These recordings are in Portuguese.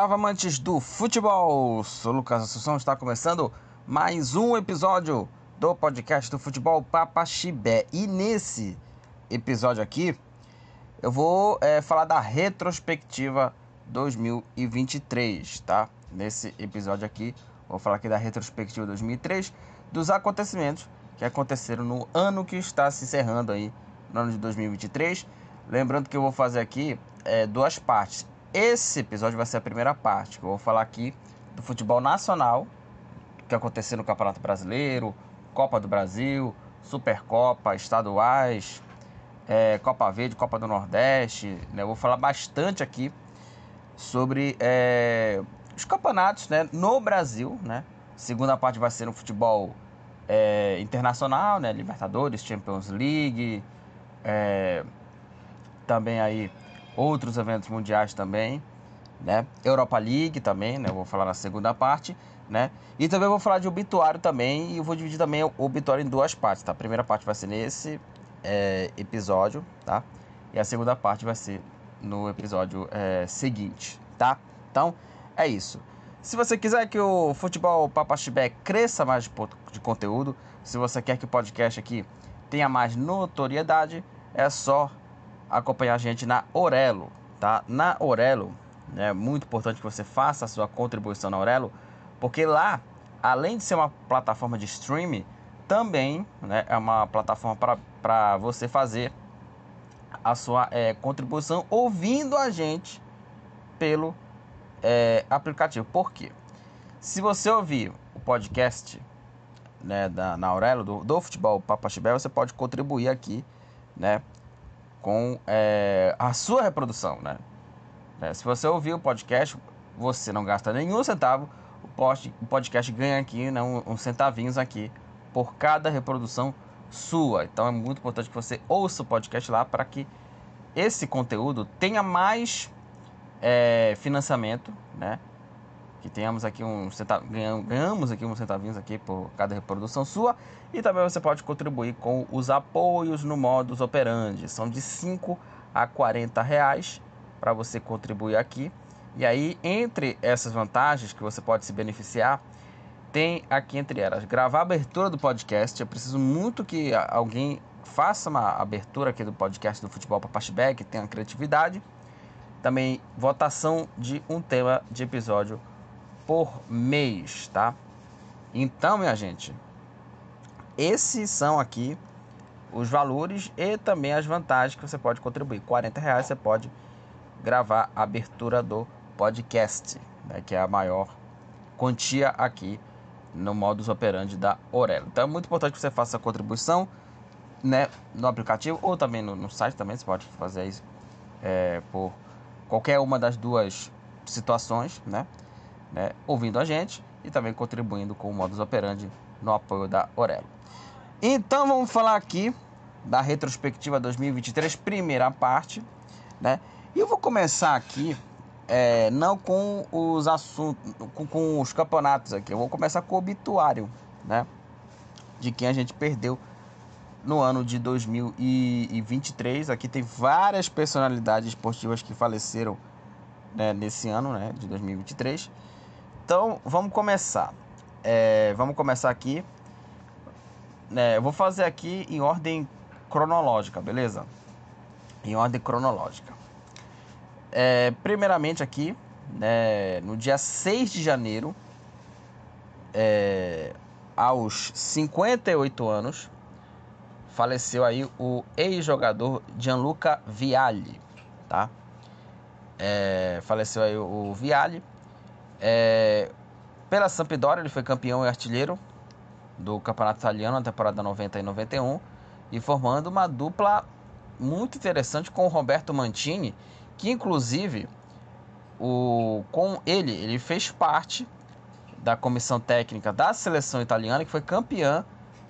salve amantes do futebol! Sou Lucas Assunção, está começando mais um episódio do podcast do futebol Papa Chibé. E nesse episódio aqui, eu vou é, falar da retrospectiva 2023, tá? Nesse episódio aqui, vou falar aqui da retrospectiva 2003, dos acontecimentos que aconteceram no ano que está se encerrando aí, no ano de 2023. Lembrando que eu vou fazer aqui é, duas partes. Esse episódio vai ser a primeira parte, que eu vou falar aqui do futebol nacional, que aconteceu no Campeonato Brasileiro, Copa do Brasil, Supercopa, estaduais, é, Copa Verde, Copa do Nordeste. Né? Eu vou falar bastante aqui sobre é, os campeonatos né, no Brasil. Né? Segunda parte vai ser no futebol é, internacional, né? Libertadores, Champions League, é, também aí outros eventos mundiais também, né? Europa League também, né? Eu vou falar na segunda parte, né? E também vou falar de obituário também e eu vou dividir também o obituário em duas partes, tá? A primeira parte vai ser nesse é, episódio, tá? E a segunda parte vai ser no episódio é, seguinte, tá? Então, é isso. Se você quiser que o Futebol Papaxibé cresça mais de, de conteúdo, se você quer que o podcast aqui tenha mais notoriedade, é só acompanhar a gente na Orelo, tá? Na Orelo, é muito importante que você faça a sua contribuição na Orelo, porque lá, além de ser uma plataforma de streaming, também né, é uma plataforma para você fazer a sua é, contribuição ouvindo a gente pelo é, aplicativo. Por quê? Se você ouvir o podcast né, da, na Aurelo do, do Futebol Papaxibé, você pode contribuir aqui né, com é, a sua reprodução, né? É, se você ouvir o podcast, você não gasta nenhum centavo, o, podcast ganha aqui né, uns centavinhos aqui por cada reprodução sua. Então é muito importante que você ouça o podcast lá para que esse conteúdo tenha mais é, financiamento, né? Que tenhamos aqui um centav... ganhamos aqui uns centavinhos aqui por cada reprodução sua. E também você pode contribuir com os apoios no modus operandi. São de 5 a 40 reais para você contribuir aqui. E aí entre essas vantagens que você pode se beneficiar tem aqui entre elas gravar a abertura do podcast. Eu preciso muito que alguém faça uma abertura aqui do podcast do futebol para Pashback tenha criatividade. Também votação de um tema de episódio por mês, tá? Então, minha gente, esses são aqui os valores e também as vantagens que você pode contribuir. 40 reais você pode gravar a abertura do podcast, né, que é a maior quantia aqui no modus operandi da Orelo. Então é muito importante que você faça a contribuição né, no aplicativo ou também no, no site também você pode fazer isso é, por qualquer uma das duas situações, né? Né, ouvindo a gente e também contribuindo com o modus operandi no apoio da Orelo. Então vamos falar aqui da retrospectiva 2023, primeira parte, né? E eu vou começar aqui é, não com os assuntos, com, com, os campeonatos aqui. Eu vou começar com o obituário, né? De quem a gente perdeu no ano de 2023. Aqui tem várias personalidades esportivas que faleceram né, nesse ano, né? De 2023. Então, vamos começar. É, vamos começar aqui. É, eu vou fazer aqui em ordem cronológica, beleza? Em ordem cronológica. É, primeiramente aqui, né, no dia 6 de janeiro, é, aos 58 anos, faleceu aí o ex-jogador Gianluca Vialli, tá? É, faleceu aí o Vialli, é, pela Sampdoria, ele foi campeão e artilheiro do Campeonato Italiano na temporada 90 e 91 e formando uma dupla muito interessante com o Roberto Mantini, que inclusive o, com ele, ele fez parte da comissão técnica da seleção italiana que foi campeã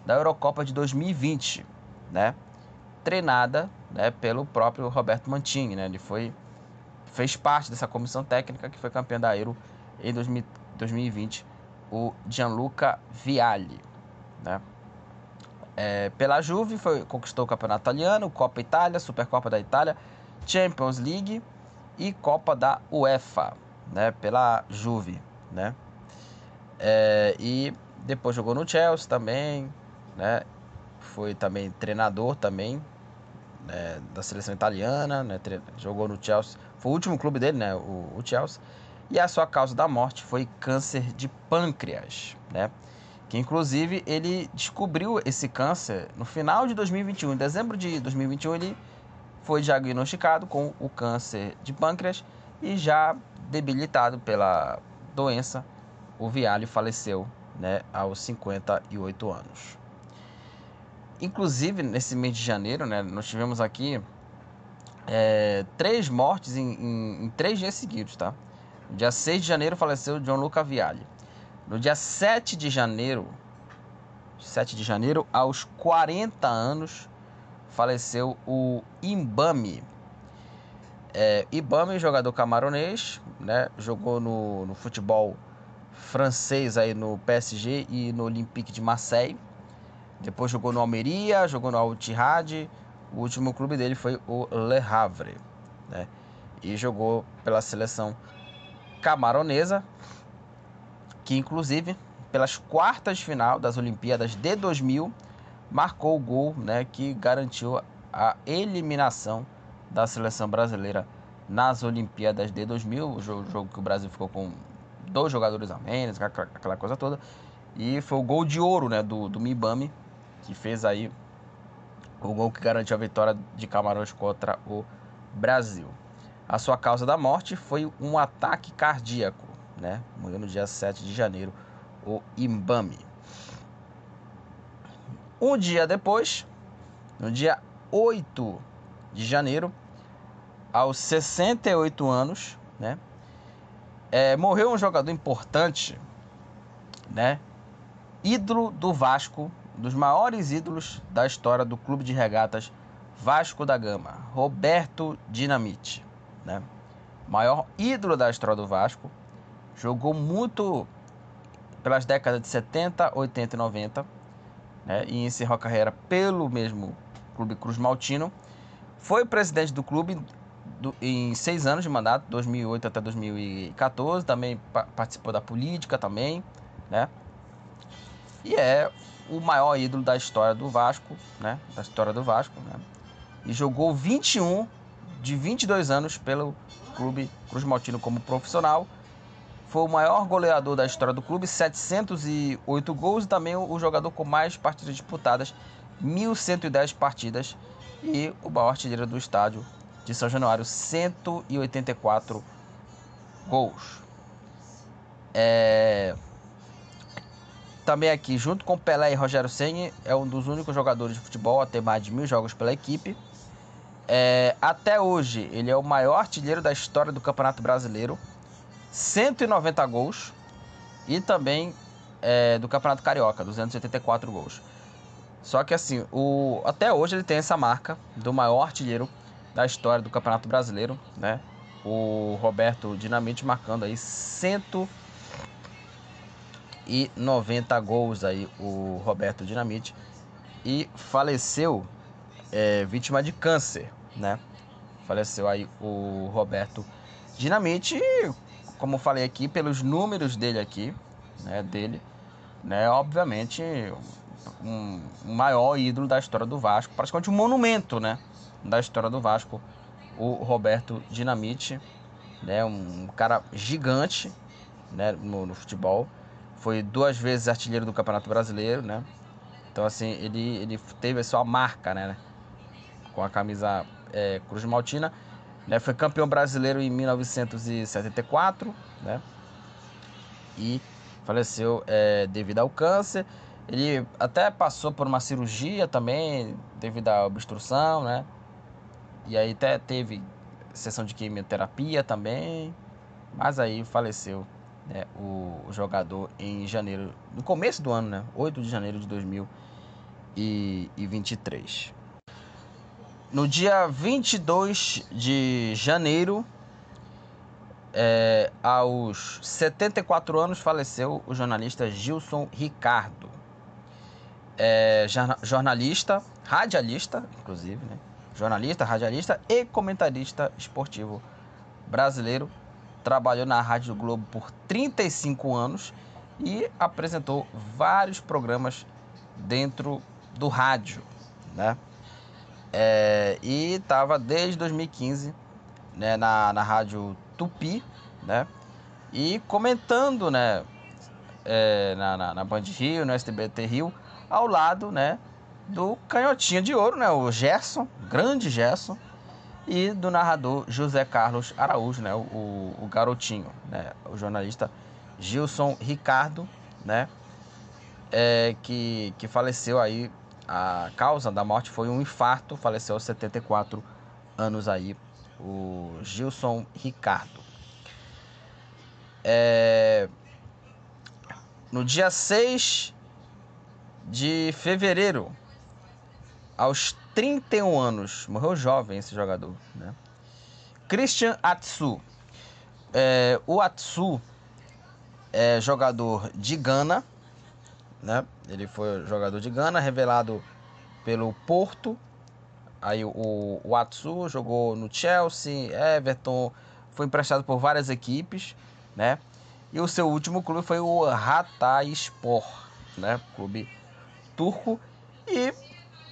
da Eurocopa de 2020, né? Treinada, né, pelo próprio Roberto Mantini, né? Ele foi fez parte dessa comissão técnica que foi campeã da Euro em 2020 o Gianluca Vialli. Né? É, pela Juve foi, conquistou o Campeonato Italiano, Copa Itália, Supercopa da Itália, Champions League e Copa da UEFA. né, pela Juve, né? É, e depois jogou no Chelsea também, né? Foi também treinador também né, da seleção italiana, né? Jogou no Chelsea, foi o último clube dele, né? O, o Chelsea. E a sua causa da morte foi câncer de pâncreas, né? Que inclusive ele descobriu esse câncer no final de 2021, em dezembro de 2021 ele foi diagnosticado com o câncer de pâncreas e já debilitado pela doença, o Viale faleceu né, aos 58 anos. Inclusive, nesse mês de janeiro, né, nós tivemos aqui é, três mortes em, em, em, três dias seguidos, tá? No dia 6 de janeiro faleceu John Luca Viale. No dia 7 de janeiro, 7 de janeiro, aos 40 anos, faleceu o Imbami. É, Ibami, jogador camaronês, né? Jogou no, no futebol francês aí no PSG e no Olympique de Marseille. Depois jogou no Almeria, jogou no Al. O último clube dele foi o Le Havre, né? E jogou pela seleção camaronesa, que inclusive pelas quartas de final das Olimpíadas de 2000 marcou o gol, né, que garantiu a eliminação da seleção brasileira nas Olimpíadas de 2000, o jogo, jogo que o Brasil ficou com dois jogadores a menos, aquela coisa toda. E foi o gol de ouro né, do, do Mibami, que fez aí o gol que garantiu a vitória de Camarões contra o Brasil. A sua causa da morte foi um ataque cardíaco, né? Morreu no dia 7 de janeiro, o Imbami. Um dia depois, no dia 8 de janeiro, aos 68 anos, né? É, morreu um jogador importante, né? Ídolo do Vasco, dos maiores ídolos da história do clube de regatas Vasco da Gama, Roberto Dinamite, né? Maior ídolo da história do Vasco, jogou muito pelas décadas de 70, 80 e 90, né? E encerrou a carreira pelo mesmo Clube Cruz Maltino. Foi presidente do clube do, em seis anos de mandato, 2008 até 2014. Também pa participou da política também, né? E é o maior ídolo da história do Vasco, né? Da história do Vasco, né? E jogou 21 de 22 anos pelo clube Cruz Maltino como profissional. Foi o maior goleador da história do clube, 708 gols e também o jogador com mais partidas disputadas, 1.110 partidas e o maior artilheiro do estádio de São Januário, 184 gols. É... Também aqui, junto com Pelé e Rogério Senni, é um dos únicos jogadores de futebol a ter mais de mil jogos pela equipe. É... Até hoje, ele é o maior artilheiro da história do Campeonato Brasileiro, 190 gols. E também é, do Campeonato Carioca, 284 gols. Só que assim, o, até hoje ele tem essa marca do maior artilheiro da história do Campeonato Brasileiro, né? O Roberto Dinamite marcando aí 190 gols aí o Roberto Dinamite e faleceu é, vítima de câncer, né? Faleceu aí o Roberto Dinamite, como falei aqui, pelos números dele aqui, né? Dele, né? Obviamente um, maior ídolo da história do Vasco, praticamente um monumento, né? da história do Vasco, o Roberto Dinamite, né, um cara gigante né, no, no, futebol. Foi duas vezes artilheiro do Campeonato Brasileiro, né? Então, assim, ele, ele teve a sua marca, né? Com a camisa é, Cruz Maltina. Né, foi campeão brasileiro em 1974, né? E faleceu é, devido ao câncer. Ele até passou por uma cirurgia também, devido à obstrução, né? E aí até teve sessão de quimioterapia também. Mas aí faleceu né, o, o, jogador em janeiro, no começo do ano, né? 8 de janeiro de 2023. No dia 22 de janeiro, é, aos 74 anos, faleceu o jornalista Gilson Ricardo. É, jornalista, radialista, inclusive, né? jornalista, radialista e comentarista esportivo brasileiro, trabalhou na Rádio Globo por 35 anos e apresentou vários programas dentro do rádio, né? É, e estava desde 2015 né, na, na rádio Tupi, né? E comentando, né? É, na, na, na Band Rio, no STBT Rio, ao lado, né? Do canhotinha de ouro, né? O Gerson, grande Gerson, e do narrador José Carlos Araújo, né? O, o, garotinho, né? O jornalista Gilson Ricardo, né? É, que, que faleceu aí. A causa da morte foi um infarto, faleceu aos 74 anos aí, o Gilson Ricardo. É, no dia 6 de fevereiro, aos 31 anos, morreu jovem esse jogador, né? Christian Atsu. É, o Atsu é jogador de Gana, né? Ele foi jogador de Gana, revelado pelo Porto. Aí o, o Atsu jogou no Chelsea, Everton, foi emprestado por várias equipes, né? E o seu último clube foi o Hatayspor, né? Clube turco. E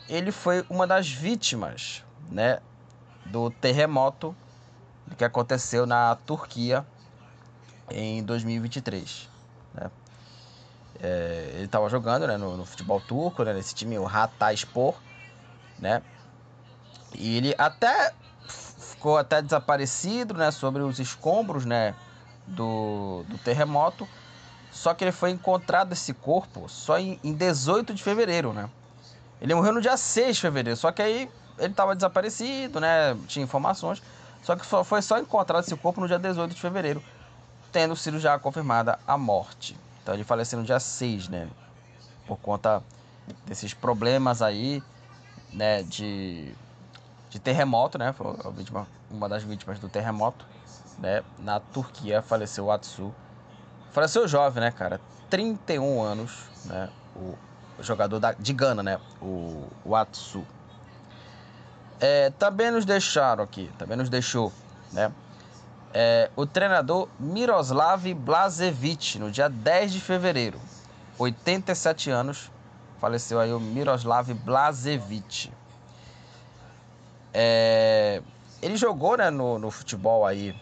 ele foi uma das vítimas, né? Do terremoto que aconteceu na Turquia em 2023. É, ele estava jogando né, no, no, futebol turco, né, nesse time, o Hatayspor, né? E ele até ficou até desaparecido, né, sobre os escombros, né, do, do terremoto. Só que ele foi encontrado esse corpo só em, em 18 de fevereiro, né? Ele morreu no dia 6 de fevereiro, só que aí ele estava desaparecido, né? Tinha informações. Só que só, foi só encontrado esse corpo no dia 18 de fevereiro, tendo sido já confirmada a morte. Então ele faleceu no dia 6, né? Por conta desses problemas aí, né? De, de terremoto, né? Foi vítima, uma das vítimas do terremoto, né? Na Turquia faleceu o Atsu. Faleceu jovem, né, cara? 31 anos, né? O jogador da, de Gana, né? O, o Atsu. É, também nos deixaram aqui, também nos deixou, né? É, o treinador Miroslav Blazevic, no dia 10 de fevereiro, 87 anos, faleceu aí o Miroslav Blazevic. É, ele jogou né, no, no futebol aí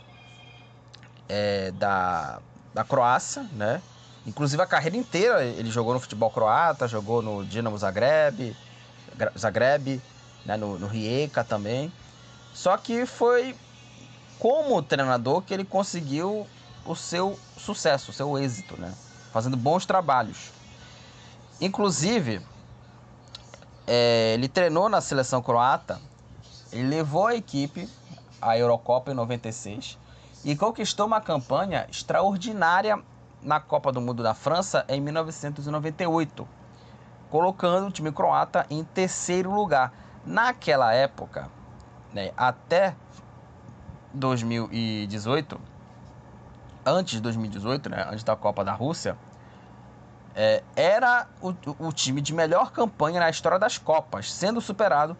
é, da, da Croácia, né? Inclusive a carreira inteira ele jogou no futebol croata, jogou no Dinamo Zagreb, Zagreb, né, no, no Rijeka também. Só que foi como treinador que ele conseguiu o seu sucesso, o seu êxito, né? Fazendo bons trabalhos. Inclusive, é, ele treinou na seleção croata, ele levou a equipe à Eurocopa em 96 e conquistou uma campanha extraordinária na Copa do Mundo da França em 1998, colocando o time croata em terceiro lugar. Naquela época, né, até 2018, antes de 2018, né, antes da Copa da Rússia, é, era o, o time de melhor campanha na história das Copas, sendo superado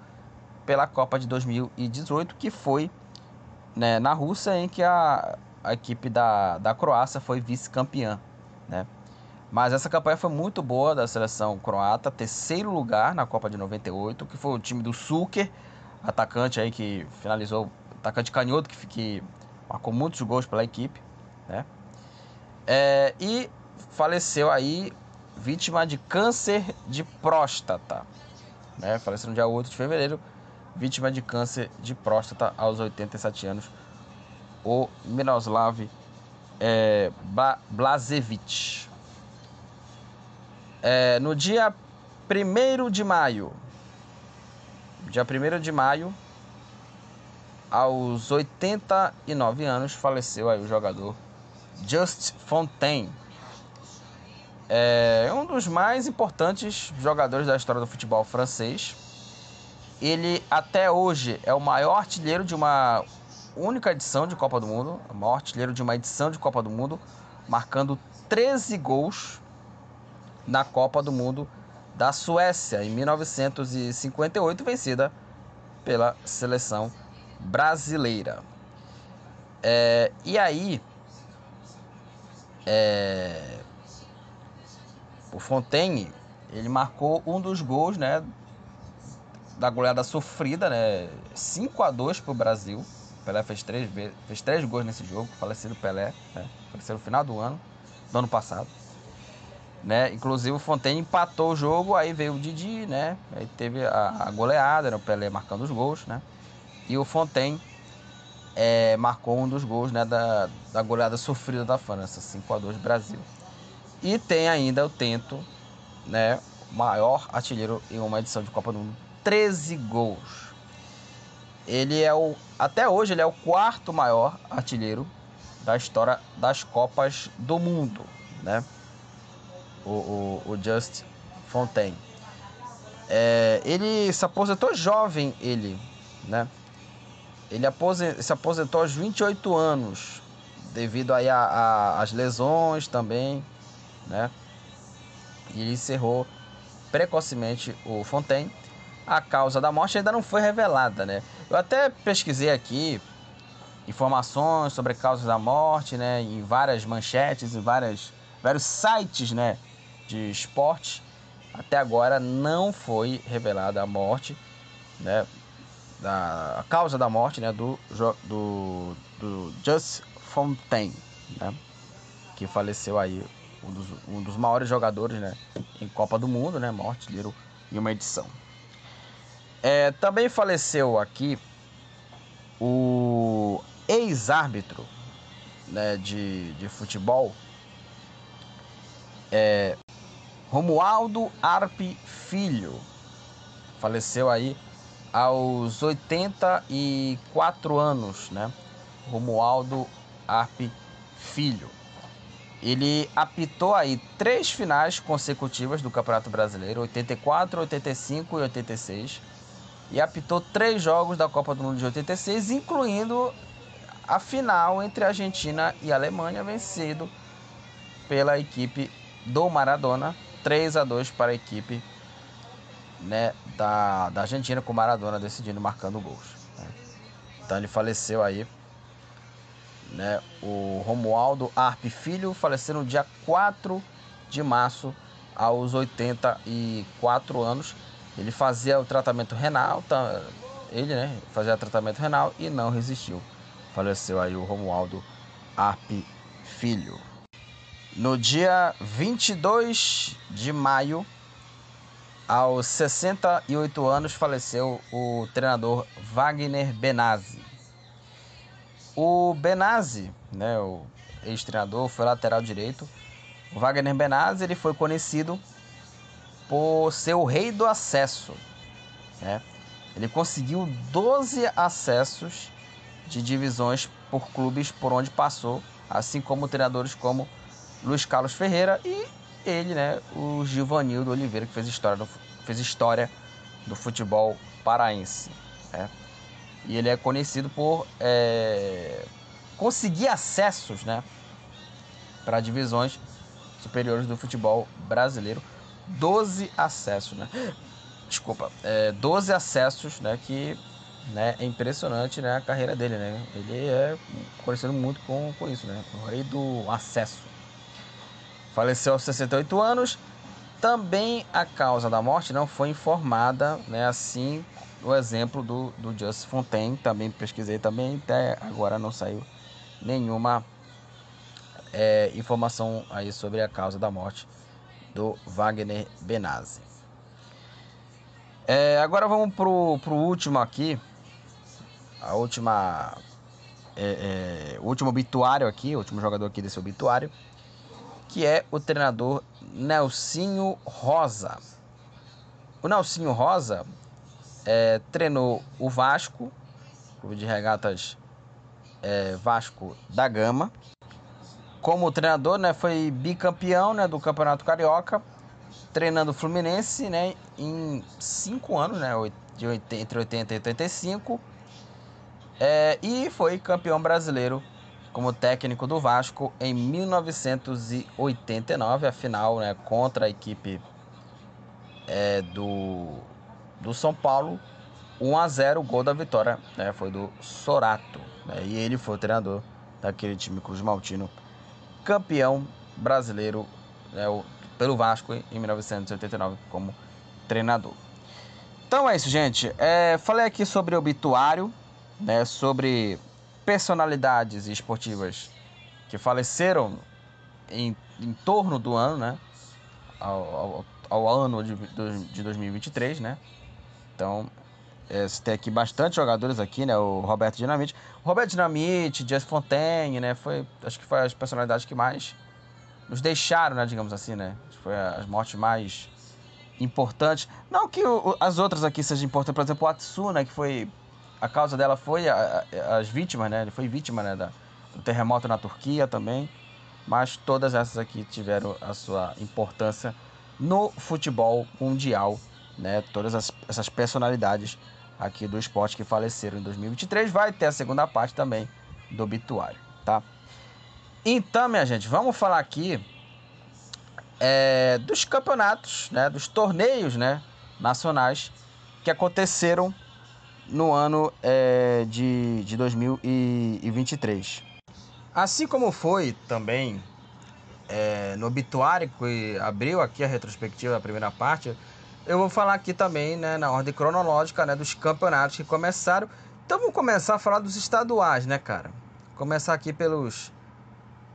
pela Copa de 2018, que foi né, na Rússia, em que a, a equipe da, da Croácia foi vice-campeã. Né? Mas essa campanha foi muito boa da seleção croata, terceiro lugar na Copa de 98, que foi o time do Sulker, atacante aí que finalizou, atacante canhoto que, que marcou muitos gols pela equipe, né? É, e faleceu aí vítima de câncer de próstata, né? Faleceu no dia 8 de fevereiro, vítima de câncer de próstata aos 87 anos, o Miroslav é. É, no dia 1 de maio, dia 1 de maio, aos 89 anos, faleceu aí o jogador Just Fontaine. É um dos mais importantes jogadores da história do futebol francês. Ele até hoje é o maior artilheiro de uma única edição de Copa do Mundo, o maior artilheiro de uma edição de Copa do Mundo, marcando 13 gols na Copa do Mundo da Suécia em 1958, vencida pela seleção brasileira. É, e aí, é, o Fontaine, ele marcou um dos gols, né, da goleada sofrida, né, 5 a 2 para o Brasil. Pelé fez três, fez três gols nesse jogo, falecido Pelé, né, faleceu no final do ano, do ano passado. Né? Inclusive o Fontaine empatou o jogo, aí veio o Didi, né? Aí teve a, a goleada, né? o Pelé marcando os gols, né? E o Fontaine é, marcou um dos gols né, da, da goleada sofrida da França, 5 a 2 Brasil. E tem ainda o Tento, né, maior artilheiro em uma edição de Copa do Mundo, 13 gols. Ele é o até hoje ele é o quarto maior artilheiro da história das Copas do Mundo, né? O, o, o Just Fontaine. É, ele se aposentou jovem, ele, né? Ele se aposentou aos 28 anos, devido aí às lesões também, né? E ele encerrou precocemente o Fontaine. A causa da morte ainda não foi revelada, né? Eu até pesquisei aqui informações sobre causas da morte, né? Em várias manchetes, em várias, vários sites, né? De esporte. Até agora não foi revelada a morte, né? Da causa da morte né, do, do, do Just Fontaine, né, que faleceu aí, um dos, um dos maiores jogadores né, em Copa do Mundo, né, morte artilheiro em uma edição. É, também faleceu aqui o ex-árbitro né, de, de futebol, é, Romualdo Arpe Filho, faleceu aí aos 84 anos, né? Romualdo Arpe Filho. Ele apitou aí três finais consecutivas do Campeonato Brasileiro, 84, 85 e 86. E apitou três jogos da Copa do Mundo de 86, incluindo a final entre a Argentina e a Alemanha, vencido pela equipe do Maradona, 3 a 2 para a equipe né, da, da Argentina com Maradona decidindo marcando gols. Né? Então ele faleceu aí. Né, o Romualdo Arpe Filho faleceu no dia 4 de março, aos 84 anos. Ele fazia o tratamento renal, tá, ele né, fazia tratamento renal e não resistiu. Faleceu aí o Romualdo Arpe Filho. No dia 22 de maio aos 68 anos faleceu o treinador Wagner Benazzi. O Benazzi, né, o ex-treinador, foi lateral direito. O Wagner Benazzi ele foi conhecido por ser o rei do acesso. Né? Ele conseguiu 12 acessos de divisões por clubes por onde passou, assim como treinadores como Luiz Carlos Ferreira e ele, né, o Givanildo Oliveira, que fez história do, fez história do futebol paraense. Né? E ele é conhecido por é, conseguir acessos né, para divisões superiores do futebol brasileiro. 12 acessos, né? Desculpa, é, 12 acessos, né? Que né, é impressionante né, a carreira dele, né? Ele é conhecido muito com, com isso, né? O rei do acesso. Faleceu aos 68 anos. Também a causa da morte não foi informada, né? Assim, o exemplo do, do Just Fontaine, também pesquisei também, até agora não saiu nenhuma é, informação aí sobre a causa da morte do Wagner Benazzi. É, agora vamos pro, pro último aqui, a última, é, é, último obituário aqui, o último jogador aqui desse obituário, que é o treinador Nelsinho Rosa. O Nelsinho Rosa é, treinou o Vasco, Clube de Regatas é, Vasco da Gama. Como treinador, né, foi bicampeão né, do Campeonato Carioca, treinando o Fluminense né, em cinco anos, né, de 80, entre 80 e 85, é, e foi campeão brasileiro como técnico do Vasco em 1989, a final né, contra a equipe é, do, do São Paulo. 1 a 0 o gol da vitória né, foi do Sorato. Né, e ele foi o treinador daquele time Cruz Maltino campeão brasileiro né, o, pelo Vasco em 1989 como treinador. Então é isso, gente. É, falei aqui sobre obituário, né, sobre personalidades esportivas que faleceram em, em torno do ano, né, ao, ao, ao ano de, de 2023, né. Então, é, tem aqui bastante jogadores aqui, né? O Roberto Dinamite. Roberto Dinamite, Jess Fontaine, né? Foi, acho que foi as personalidades que mais nos deixaram, né? Digamos assim, né? Foi as mortes mais importantes. Não que o, as outras aqui sejam importantes, por exemplo, o Atsu, né, que foi a causa dela foi a, a, as vítimas, né? Ele foi vítima, né, da, do terremoto na Turquia também. Mas todas essas aqui tiveram a sua importância no futebol mundial, né? Todas as, essas personalidades aqui do esporte que faleceram em 2023 vai ter a segunda parte também do obituário, tá? Então, minha gente, vamos falar aqui é, dos campeonatos, né, dos torneios né, nacionais que aconteceram no ano é, de, de 2023. Assim como foi também é, no obituário que abriu aqui a retrospectiva da primeira parte, eu vou falar aqui também né, na ordem cronológica né, dos campeonatos que começaram. Então vamos começar a falar dos estaduais, né, cara? Começar aqui pelos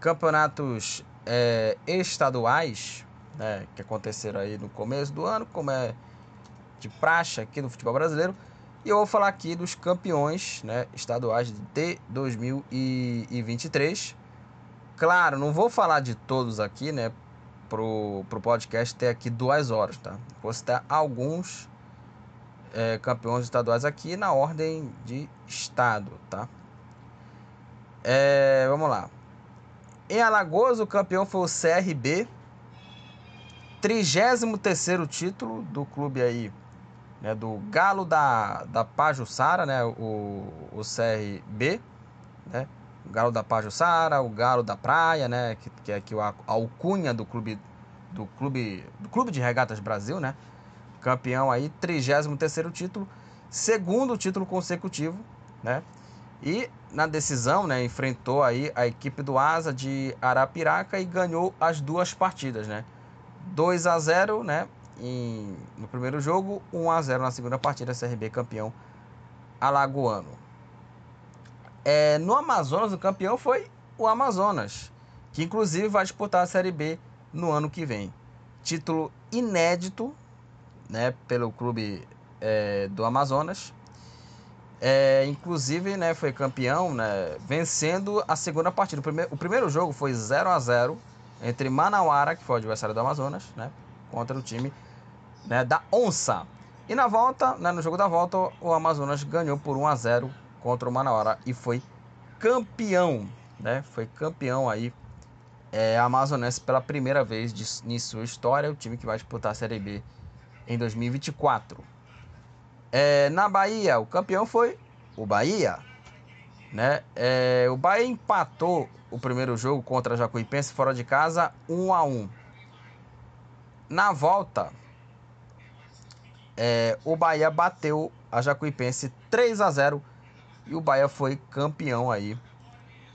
campeonatos é, estaduais, né, que aconteceram aí no começo do ano, como é de praxe aqui no futebol brasileiro. E eu vou falar aqui dos campeões né, estaduais de 2023. Claro, não vou falar de todos aqui, né? Pro, pro podcast ter aqui duas horas, tá? Vou citar alguns é, campeões estaduais aqui na ordem de estado, tá? É, vamos lá. Em Alagoas, o campeão foi o CRB. 33 título do clube aí, né, do Galo da, da Pajussara, né, o, o CRB, né, o Galo da Pajussara, o Galo da Praia, né, que, que é aqui a, alcunha do clube, do clube, do clube de regatas Brasil, né, campeão aí, 33 título, segundo título consecutivo, né, e na decisão, né, enfrentou aí a equipe do Asa de Arapiraca e ganhou as duas partidas, né? 2 a 0, né, em, no primeiro jogo, 1 a 0 na segunda partida, CRB campeão alagoano. É, no Amazonas, o campeão foi o Amazonas, que inclusive vai disputar a Série B no ano que vem. Título inédito, né, pelo clube é, do Amazonas é, inclusive, né, foi campeão, né, vencendo a segunda partida. O primeiro, o primeiro jogo foi 0 a 0 entre Manauara, que foi o adversário do Amazonas, né, contra o time né, da Onça. E na volta, né, no jogo da volta, o Amazonas ganhou por 1 a 0 contra o Manauara e foi campeão, né? Foi campeão aí é, amazonense pela primeira vez de, em sua história, o time que vai disputar a Série B em 2024. É, na Bahia, o campeão foi o Bahia. Né? É, o Bahia empatou o primeiro jogo contra a Jacuipense fora de casa 1 a 1 Na volta, é, o Bahia bateu a Jacuipense 3 a 0 e o Bahia foi campeão aí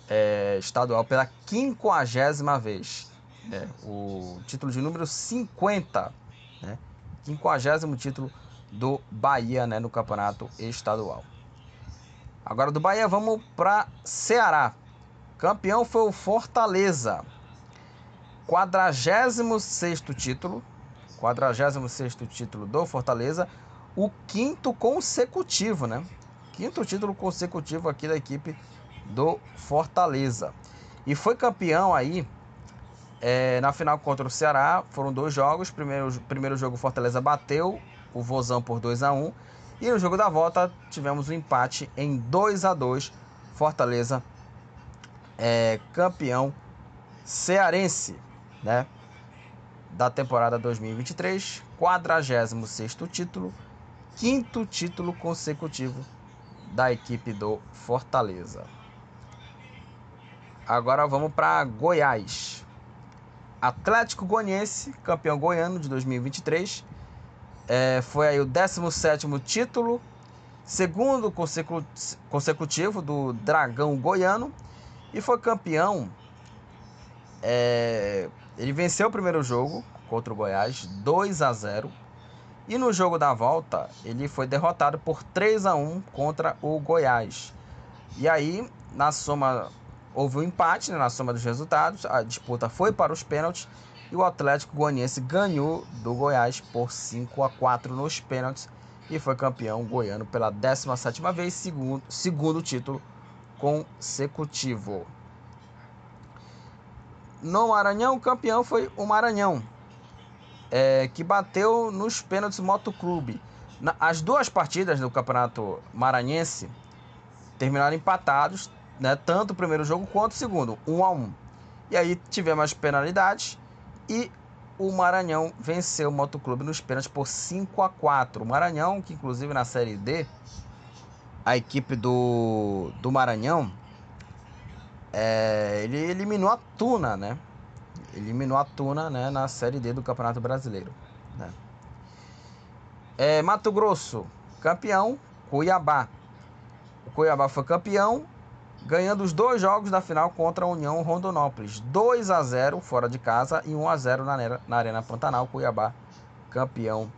é, estadual pela quinquagésima vez. Né? O título de número 50, né? quinquagésimo título do Bahia né, no campeonato estadual. Agora do Bahia vamos para Ceará. Campeão foi o Fortaleza. 46 título. 46 título do Fortaleza. O quinto consecutivo, né? Quinto título consecutivo aqui da equipe do Fortaleza. E foi campeão aí é, na final contra o Ceará. Foram dois jogos. Primeiro, primeiro jogo Fortaleza bateu o Vozão por 2 a 1 E no jogo da volta tivemos um empate em 2 a 2 Fortaleza é campeão cearense, né? Da temporada 2023, 46 título, quinto título consecutivo da equipe do Fortaleza. Agora vamos para Goiás. Atlético Goianiense, campeão goiano de 2023, é, foi aí o 17 título, segundo consecu consecutivo do Dragão Goiano e foi campeão é, ele venceu o primeiro jogo contra o Goiás, 2 a 0 e no jogo da volta, ele foi derrotado por 3 a 1 contra o Goiás. E aí, na soma, houve um empate né, na soma dos resultados. A disputa foi para os pênaltis e o Atlético Goianiense ganhou do Goiás por 5 a 4 nos pênaltis e foi campeão goiano pela 17ª vez, segundo, segundo título consecutivo. No Maranhão, o campeão foi o Maranhão, é, que bateu nos pênaltis Motoclube. Na, as duas partidas do Campeonato Maranhense terminaram empatados, né, tanto o primeiro jogo quanto o segundo, 1 um a 1. Um. E aí tivemos as penalidades e o Maranhão venceu o Motoclube nos pênaltis por 5 a 4. O Maranhão, que inclusive na Série D, a equipe do, do Maranhão, é, ele eliminou a Tuna, né? eliminou a Tuna né, na Série D do Campeonato Brasileiro. Né? É, Mato Grosso, campeão, Cuiabá. O Cuiabá foi campeão, ganhando os dois jogos da final contra a União Rondonópolis. 2 a 0 fora de casa e 1 a 0 na, na Arena Pantanal. Cuiabá, campeão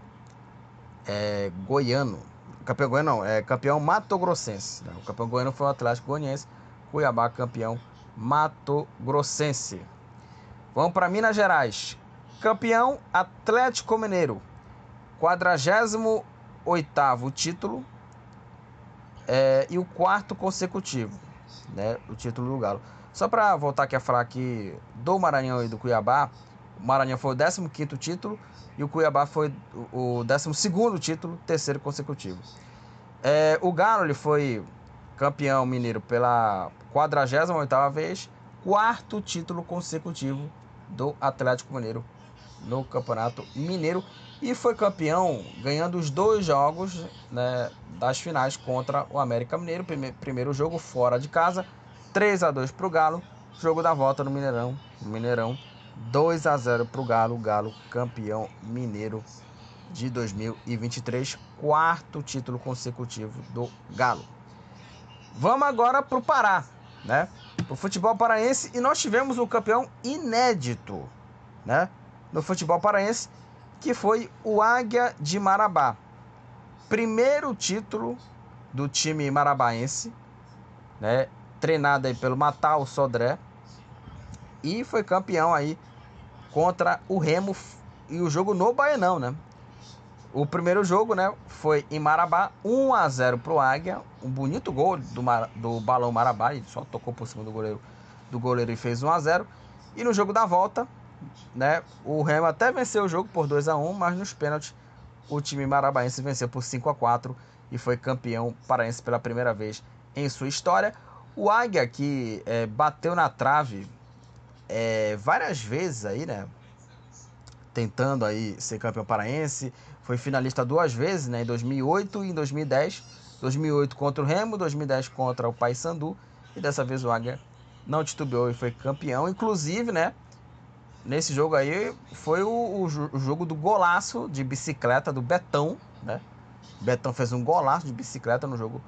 é, goiano. Campeão goiano não, é campeão mato-grossense. Né? O campeão goiano foi o Atlético Goianiense. Cuiabá, campeão mato-grossense. Vamos para Minas Gerais. Campeão Atlético Mineiro. 48 título é, e o quarto consecutivo, né, o título do Galo. Só para voltar aqui a falar aqui do Maranhão e do Cuiabá, o Maranhão foi o 15 título e o Cuiabá foi o 12 título, terceiro consecutivo. É, o Galo ele foi campeão mineiro pela 48 vez, quarto título consecutivo do Atlético Mineiro no Campeonato Mineiro e foi campeão ganhando os dois jogos né, das finais contra o América Mineiro. Primeiro jogo fora de casa, 3 a 2 para o Galo. Jogo da volta no Mineirão, Mineirão 2 a 0 para o Galo. Galo campeão mineiro de 2023, quarto título consecutivo do Galo. Vamos agora para o Pará, né? o futebol paraense e nós tivemos um campeão inédito, né, no futebol paraense, que foi o Águia de Marabá. Primeiro título do time marabaense, né, treinado aí pelo Matal Sodré, e foi campeão aí contra o Remo e o jogo no Baianão, né? O primeiro jogo, né, foi em Marabá, 1 a 0 pro Águia, um bonito gol do, Mar, do Balão Marabá, ele só tocou por cima do goleiro, do goleiro e fez 1 a 0. E no jogo da volta, né, o Remo até venceu o jogo por 2 a 1, mas nos pênaltis o time marabaense venceu por 5 a 4 e foi campeão paraense pela primeira vez em sua história. O Águia que é, bateu na trave é, várias vezes aí, né? Tentando aí ser campeão paraense, foi finalista duas vezes, né, em 2008 e em 2010. 2008 contra o Remo, 2010 contra o Paysandu e dessa vez o Águia não titubeou e foi campeão. Inclusive, né, nesse jogo aí foi o, o, o, jogo do golaço de bicicleta do Betão, né? Betão fez um golaço de bicicleta no jogo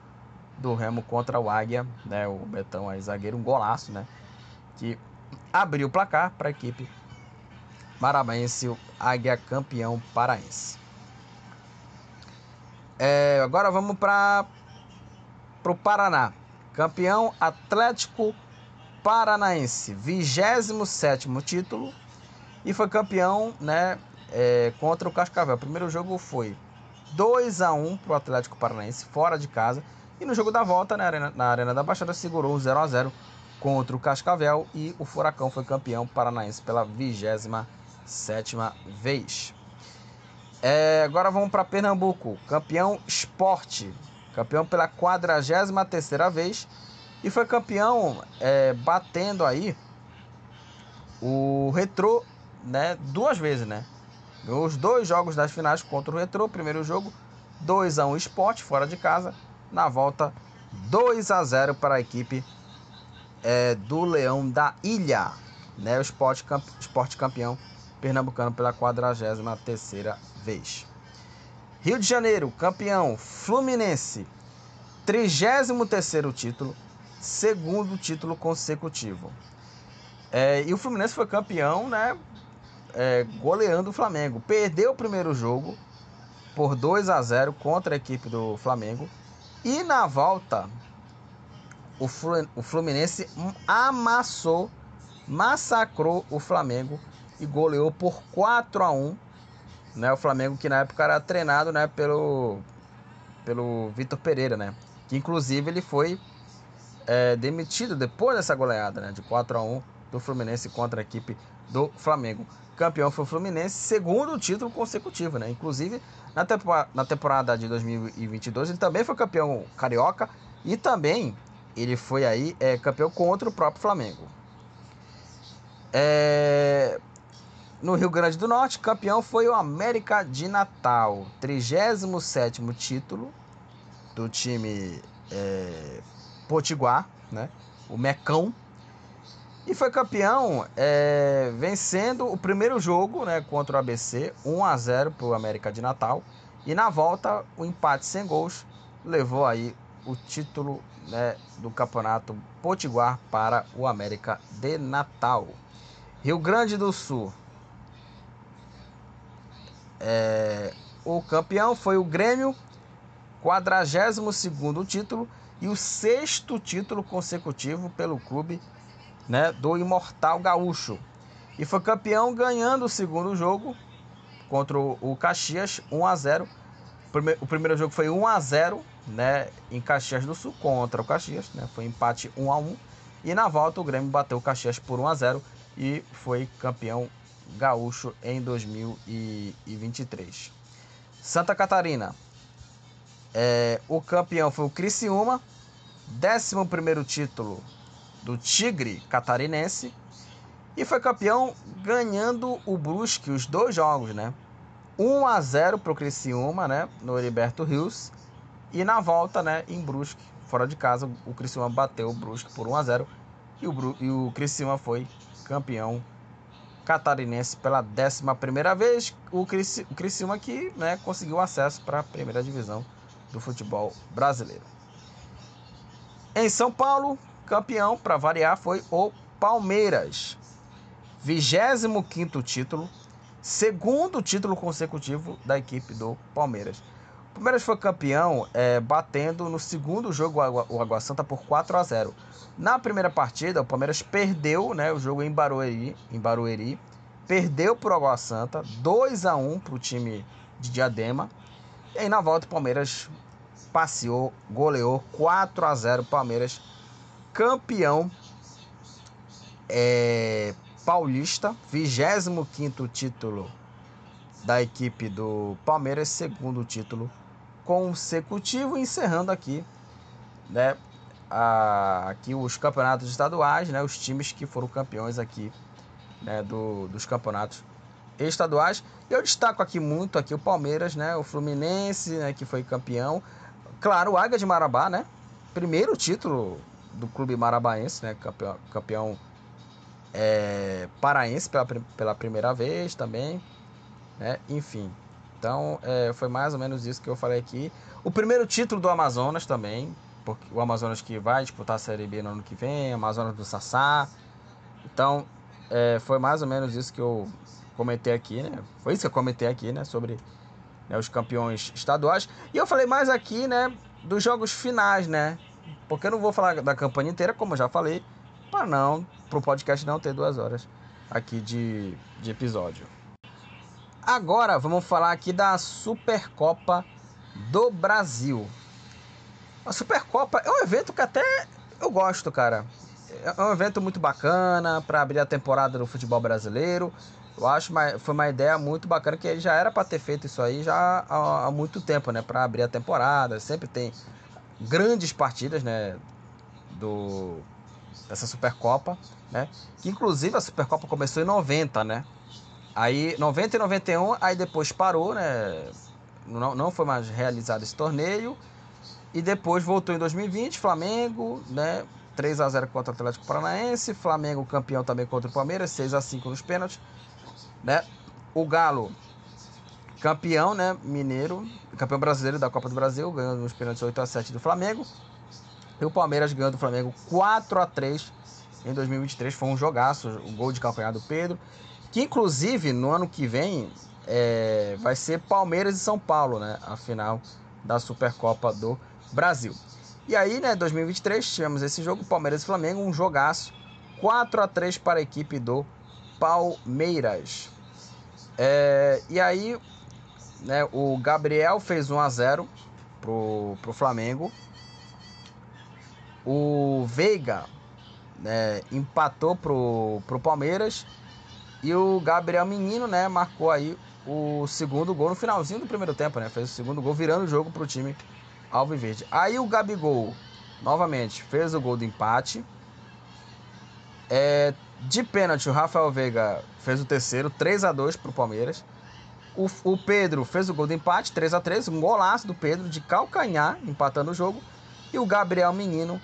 do Remo contra o Águia, né? O Betão aí zagueiro um golaço, né? Que abriu o placar para a equipe marabaense, o Águia campeão paraense. É, agora vamos para o Paraná. Campeão Atlético Paranaense, 27 título. E foi campeão né, é, contra o Cascavel. O primeiro jogo foi 2 a 1 para o Atlético Paranaense, fora de casa. E no jogo da volta, na Arena, na arena da Baixada, segurou 0 a 0 contra o Cascavel. E o Furacão foi campeão paranaense pela 27 vez. É, agora vamos para Pernambuco, campeão esporte, campeão pela 43 vez. E foi campeão é, batendo aí o Retrô né, duas vezes, né? Os dois jogos das finais contra o Retrô, primeiro jogo 2 a 1 esporte fora de casa, na volta 2 a 0 para a equipe é, do Leão da Ilha, né? O esporte, camp, esporte campeão pernambucano pela 43ª vez. Rio de Janeiro, campeão Fluminense, 33º título, segundo título consecutivo. É, e o Fluminense foi campeão, né? É, goleando o Flamengo. Perdeu o primeiro jogo por 2 a 0 contra a equipe do Flamengo. E na volta, o Fluminense amassou, massacrou o Flamengo e goleou por 4 a 1 né? O Flamengo que na época era treinado né, pelo, pelo Vitor Pereira, né? Que inclusive ele foi é, demitido depois dessa goleada né, de 4 a 1 do Fluminense contra a equipe do Flamengo. Campeão foi o Fluminense, segundo título consecutivo, né? Inclusive na, temporada, na temporada de 2022 ele também foi campeão carioca e também ele foi aí é, campeão contra o próprio Flamengo. É... No Rio Grande do Norte, campeão foi o América de Natal, 37 título do time é, Potiguar, né? o Mecão. E foi campeão é, vencendo o primeiro jogo né, contra o ABC, 1 a 0 para o América de Natal. E na volta, o empate sem gols levou aí o título né, do campeonato Potiguar para o América de Natal. Rio Grande do Sul. É, o campeão foi o Grêmio, 42 título e o sexto título consecutivo pelo clube né, do Imortal Gaúcho. E foi campeão ganhando o segundo jogo contra o Caxias 1 a 0. O primeiro jogo foi 1 a 0, né, em Caxias do Sul contra o Caxias, né? Foi empate 1 a 1 e na volta o Grêmio bateu o Caxias por 1 a 0 e foi campeão gaúcho em 2023. Santa Catarina é, o campeão foi o Criciúma, 11 título do Tigre Catarinense, e foi campeão ganhando o Brusque os dois jogos, né? 1 a 0 para o Criciúma, né? No Heriberto Rios. E na volta, né? Em Brusque, fora de casa, o Criciúma bateu o Brusque por 1 a 0 e o, Bru e o Criciúma foi campeão catarinense pela 11 primeira vez. O Criciúma que né, conseguiu acesso para a primeira divisão do futebol brasileiro. Em São Paulo, campeão, para variar, foi o Palmeiras. 25 título, segundo título consecutivo da equipe do Palmeiras. O Palmeiras foi campeão é, batendo no segundo jogo o Água Santa por 4 a 0. Na primeira partida, o Palmeiras perdeu né, o jogo em Barueri, em Barueri perdeu para o Água Santa 2 a 1 para o time de Diadema. E aí na volta o Palmeiras passeou, goleou 4 a 0 Palmeiras, campeão é, paulista, 25 título da equipe do Palmeiras, segundo título consecutivo, encerrando aqui, né, a, aqui os campeonatos estaduais, né, os times que foram campeões aqui, né, do, dos campeonatos estaduais. Eu destaco aqui muito aqui o Palmeiras, né, o Fluminense, né, que foi campeão, Claro, o Águia de Marabá, né? Primeiro título do clube marabaense, né? Campeão, campeão é, paraense pela, pela primeira vez também, né? Enfim, então é, foi mais ou menos isso que eu falei aqui. O primeiro título do Amazonas também, porque o Amazonas que vai disputar a Série B no ano que vem, Amazonas do Sassá. Então, é, foi mais ou menos isso que eu comentei aqui, né? Foi isso que eu comentei aqui, né? Sobre né, os campeões estaduais. E eu falei mais aqui, né, dos jogos finais, né? Porque eu não vou falar da campanha inteira, como eu já falei, para não, pro podcast não ter duas horas aqui de, de episódio. Agora vamos falar aqui da Supercopa do Brasil. A Supercopa é um evento que até eu gosto, cara. É um evento muito bacana para abrir a temporada do futebol brasileiro. Eu acho que foi uma ideia muito bacana que já era para ter feito isso aí já há, há muito tempo, né? Para abrir a temporada. Sempre tem grandes partidas, né? Do, dessa Supercopa, né? Que inclusive a Supercopa começou em 90, né? Aí 90 e 91, aí depois parou, né? Não, não foi mais realizado esse torneio. E depois voltou em 2020, Flamengo, né? 3 a 0 contra o Atlético Paranaense, Flamengo campeão também contra o Palmeiras, 6 a 5 nos pênaltis né? O Galo, campeão, né? Mineiro, campeão brasileiro da Copa do Brasil, ganhando nos pênaltis 8 a 7 do Flamengo. E o Palmeiras ganhando do Flamengo 4 a 3 em 2023. Foi um jogaço, o gol de calcanhar do Pedro. Que inclusive no ano que vem é, vai ser Palmeiras e São Paulo, né? A final da Supercopa do Brasil. E aí, né, 2023, tivemos esse jogo, Palmeiras e Flamengo, um jogaço. 4 a 3 para a equipe do Palmeiras. É, e aí, né, o Gabriel fez 1 a 0 pro, pro Flamengo. O Veiga né, empatou pro, pro Palmeiras. E o Gabriel Menino, né, marcou aí o segundo gol no finalzinho do primeiro tempo, né? Fez o segundo gol, virando o jogo pro time Alviverde. Aí o Gabigol, novamente, fez o gol do empate. É, de pênalti, o Rafael Veiga fez o terceiro, 3 a 2 pro Palmeiras. O, o Pedro fez o gol do empate, 3 a 3 um golaço do Pedro de calcanhar, empatando o jogo. E o Gabriel Menino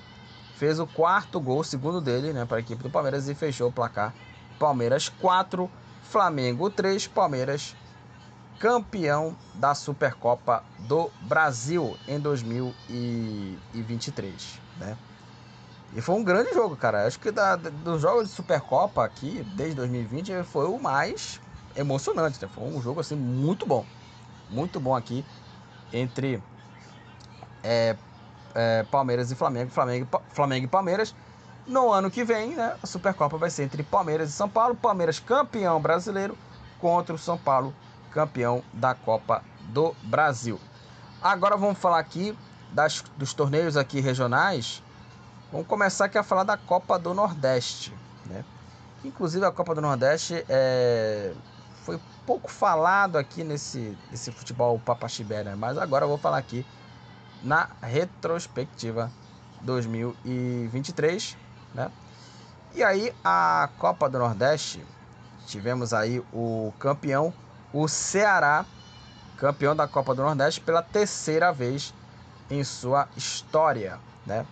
fez o quarto gol, segundo dele, né, para a equipe do Palmeiras e fechou o placar. Palmeiras 4, Flamengo 3, Palmeiras campeão da Supercopa do Brasil em 2023, né? E foi um grande jogo, cara. Acho que da, dos jogos de Supercopa aqui, desde 2020, foi o mais emocionante, né? Foi um jogo, assim, muito bom. Muito bom aqui entre é, é, Palmeiras e Flamengo, Flamengo, Flamengo e Palmeiras. No ano que vem, né, a Supercopa vai ser entre Palmeiras e São Paulo. Palmeiras campeão brasileiro contra o São Paulo campeão da Copa do Brasil. Agora vamos falar aqui das, dos torneios aqui regionais. Vamos começar aqui a falar da Copa do Nordeste, né? Inclusive a Copa do Nordeste é, foi pouco falado aqui nesse, nesse futebol papaxibé, né? Mas agora eu vou falar aqui na retrospectiva 2023, né? E aí a Copa do Nordeste tivemos aí o campeão o Ceará, campeão da Copa do Nordeste pela terceira vez em sua história, né?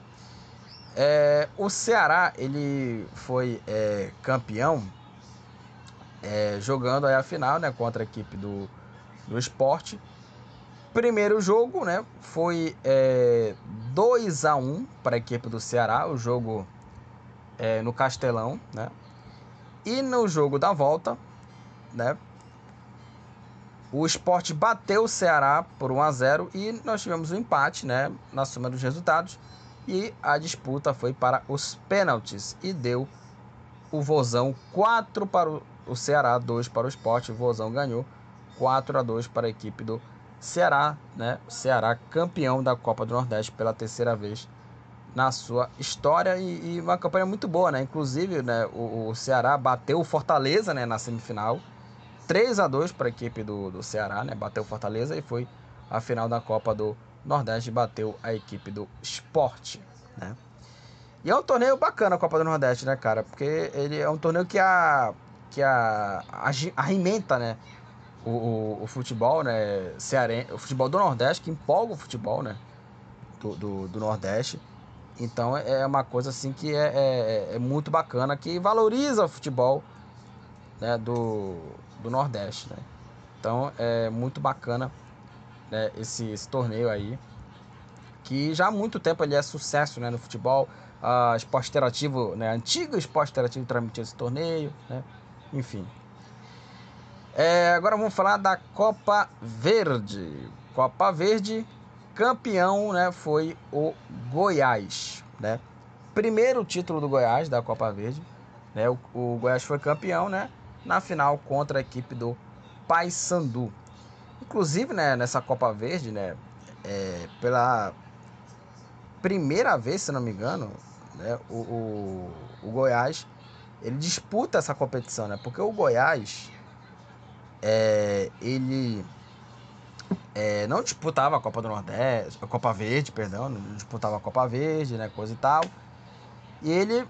É, o Ceará ele foi é, campeão é, jogando aí a final, né, contra a equipe do, do esporte. Primeiro jogo, né, foi é, 2 a 1 para a equipe do Ceará, o jogo é, no Castelão, né? E no jogo da volta, né, o esporte bateu o Ceará por 1 a 0 e nós tivemos um empate né, na soma dos resultados. E a disputa foi para os pênaltis e deu o Vozão 4 para o Ceará, 2 para o esporte. O Vozão ganhou 4 a 2 para a equipe do Ceará, né? Ceará campeão da Copa do Nordeste pela terceira vez na sua história e, e uma campanha muito boa, né? Inclusive, né, o, o Ceará bateu o Fortaleza, né, na semifinal 3 a 2 para a equipe do, do Ceará, né? Bateu Fortaleza e foi a final da Copa do Nordeste, bateu a equipe do Esporte, né? E é um torneio bacana a Copa do Nordeste, né, cara? Porque ele é um torneio que a que a, arrimenta, né, o, o, o futebol, né, cearense, o futebol do Nordeste, que empolga o futebol, né, do, do, do Nordeste. Então é uma coisa assim que é, é, é muito bacana, que valoriza o futebol né, do, do Nordeste, né? Então é muito bacana né, esse, esse torneio aí, que já há muito tempo ele é sucesso né, no futebol. A Esporte Interativo, né, antigo Esporte Interativo transmitiu esse torneio, né? enfim. É, agora vamos falar da Copa Verde. Copa Verde, campeão né, foi o Goiás. Né? Primeiro título do Goiás da Copa Verde. Né? O, o Goiás foi campeão, né? na final contra a equipe do Paysandu. Inclusive, né, nessa Copa Verde, né, é, pela primeira vez, se não me engano, né, o, o, o, Goiás ele disputa essa competição, né, porque o Goiás é, ele é, não disputava a Copa do Nordeste, a Copa Verde, perdão, não disputava a Copa Verde, né, coisa e tal. E ele,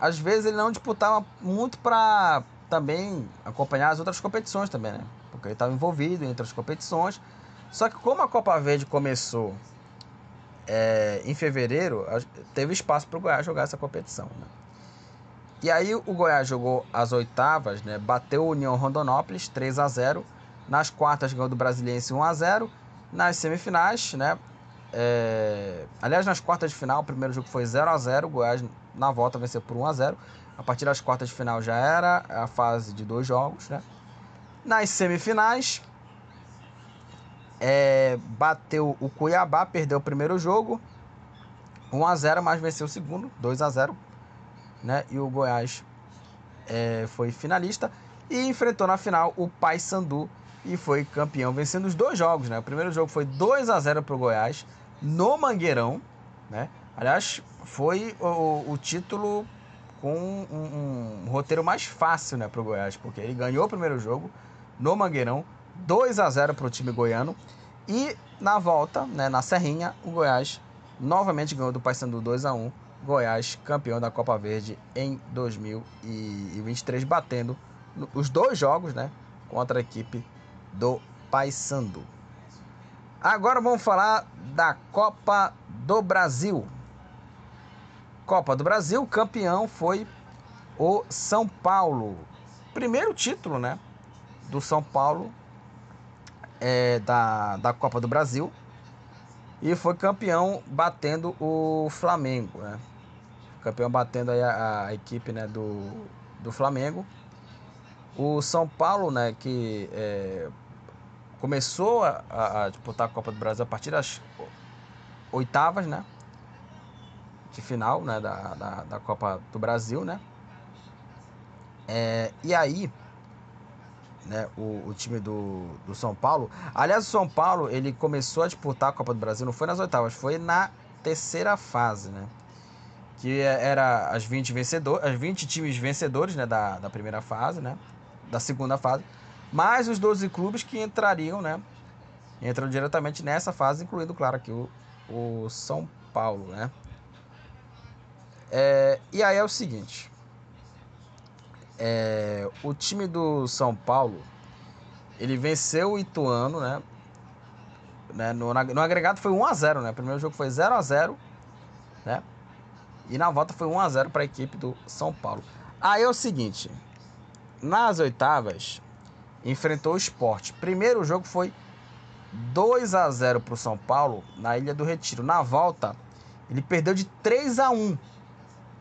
às vezes, ele não disputava muito para também acompanhar as outras competições também, né? Porque ele estava envolvido em outras competições. Só que como a Copa Verde começou é, em fevereiro, teve espaço para o Goiás jogar essa competição. Né? E aí o Goiás jogou as oitavas, né? bateu o União Rondonópolis 3 a 0 Nas quartas ganhou do Brasiliense 1 a 0 Nas semifinais, né? É... Aliás, nas quartas de final, o primeiro jogo foi 0 a 0 o Goiás na volta venceu por 1 a 0 A partir das quartas de final já era a fase de dois jogos, né? Nas semifinais, é... bateu o Cuiabá, perdeu o primeiro jogo, 1 a 0 mas venceu o segundo, 2 a 0 né? E o Goiás é... foi finalista e enfrentou na final o Paysandu e foi campeão, vencendo os dois jogos, né? O primeiro jogo foi 2 a 0 para o Goiás no Mangueirão, né? Aliás, foi o, o título com um, um, roteiro mais fácil, né, para o Goiás, porque ele ganhou o primeiro jogo no Mangueirão, 2 a 0 para o time goiano e na volta, né, na Serrinha, o Goiás novamente ganhou do Paysandu 2 a 1 Goiás campeão da Copa Verde em 2023, batendo os dois jogos, né, contra a equipe do Paysandu. Agora vamos falar da Copa do Brasil. Copa do Brasil, campeão foi o São Paulo. Primeiro título, né? Do São Paulo é, da, da Copa do Brasil. E foi campeão batendo o Flamengo, né? Campeão batendo a, a equipe né, do, do Flamengo. O São Paulo, né, que é, começou a, a, disputar a Copa do Brasil a partir das oitavas, né? De final, né? Da, da, da Copa do Brasil, né? É, e aí, né? O, o time do, do São Paulo. Aliás, o São Paulo ele começou a disputar a Copa do Brasil, não foi nas oitavas, foi na terceira fase, né? Que era as 20 vencedores, as 20 times vencedores, né? Da, da primeira fase, né? Da segunda fase mais os 12 clubes que entrariam, né? Entram diretamente nessa fase, incluindo, claro, aqui o, o São Paulo, né? É, e aí é o seguinte: é, o time do São Paulo ele venceu o Ituano, né? né no, no agregado foi 1 a 0 né? O primeiro jogo foi 0 a 0 né? E na volta foi 1 a 0 para a equipe do São Paulo. Aí é o seguinte: nas oitavas, enfrentou o esporte. Primeiro jogo foi 2 a 0 para o São Paulo na Ilha do Retiro. Na volta, ele perdeu de 3 a 1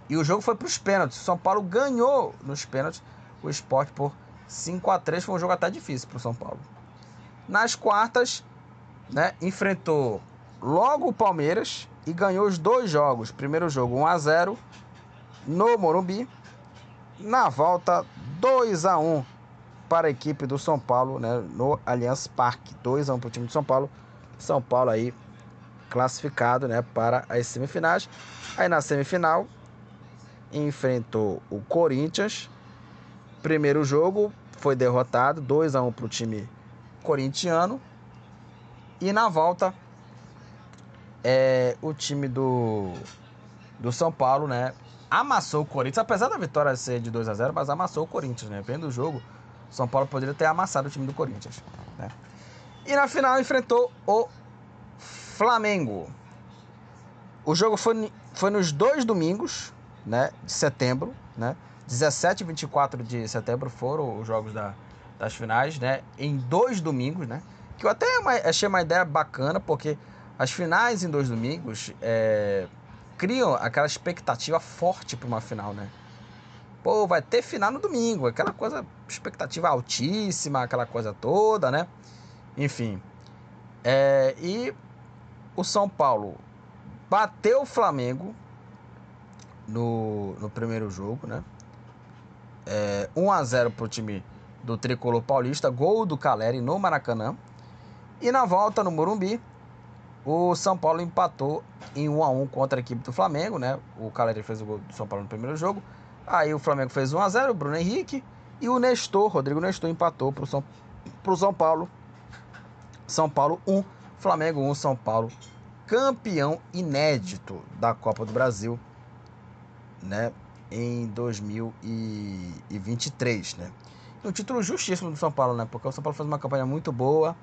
e o jogo foi para os pênaltis. O São Paulo ganhou nos pênaltis o esporte por 5 a 3 Foi um jogo até difícil para o São Paulo. Nas quartas, né, enfrentou logo o Palmeiras e ganhou os dois jogos. Primeiro jogo 1 a 0 no Morumbi. Na volta 2 a 1 para a equipe do São Paulo, né, no Allianz Parque. 2 a 1 para o time do São Paulo. São Paulo aí classificado, né, para as semifinais. Aí na semifinal enfrentou o Corinthians. Primeiro jogo foi derrotado, 2 a 1 para o time corintiano. E na volta é, o time do, do São Paulo, né, amassou o Corinthians, apesar da vitória ser de 2 a 0, mas amassou o Corinthians, né? Vendo o jogo, são Paulo poderia ter amassado o time do Corinthians. Né? E na final enfrentou o Flamengo. O jogo foi, foi nos dois domingos né, de setembro. Né? 17 e 24 de setembro foram os jogos da, das finais, né? Em dois domingos, né? Que eu até achei uma ideia bacana, porque as finais em dois domingos é, criam aquela expectativa forte para uma final, né? Pô, vai ter final no domingo, aquela coisa, expectativa altíssima, aquela coisa toda, né? Enfim. É, e o São Paulo bateu o Flamengo no, no primeiro jogo, né? É, 1 a 0 pro time do Tricolor Paulista, gol do Caleri no Maracanã. E na volta no Morumbi, o São Paulo empatou em 1 a 1 contra a equipe do Flamengo, né? O Caleri fez o gol do São Paulo no primeiro jogo. Aí o Flamengo fez 1 a 0 o Bruno Henrique. E o Nestor, Rodrigo Nestor, empatou para o São, pro São Paulo. São Paulo 1, Flamengo 1, São Paulo. Campeão inédito da Copa do Brasil, né? Em 2023, né? Um título justíssimo do São Paulo, né? Porque o São Paulo fez uma campanha muito boa.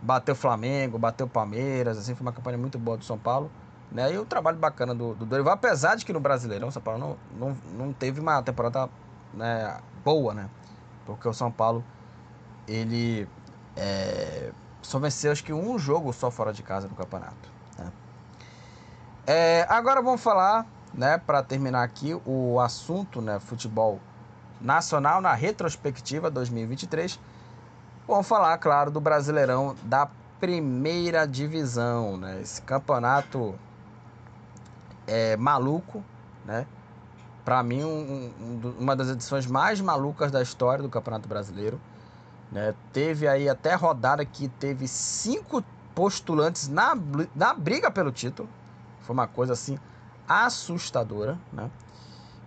Bateu Flamengo, bateu Palmeiras, assim, foi uma campanha muito boa do São Paulo. Né? E o trabalho bacana do, do Dorival, apesar de que no Brasileirão o São Paulo não, não, não teve uma temporada né, boa, né? Porque o São Paulo, ele é, só venceu acho que um jogo só fora de casa no campeonato. Né? É, agora vamos falar, né, para terminar aqui o assunto, né, futebol nacional na retrospectiva 2023. Vamos falar, claro, do Brasileirão da primeira divisão, né? Esse campeonato é maluco, né? Para mim, um, um, uma das edições mais malucas da história do Campeonato Brasileiro. Né? Teve aí até rodada que teve cinco postulantes na, na briga pelo título. Foi uma coisa assim assustadora, né?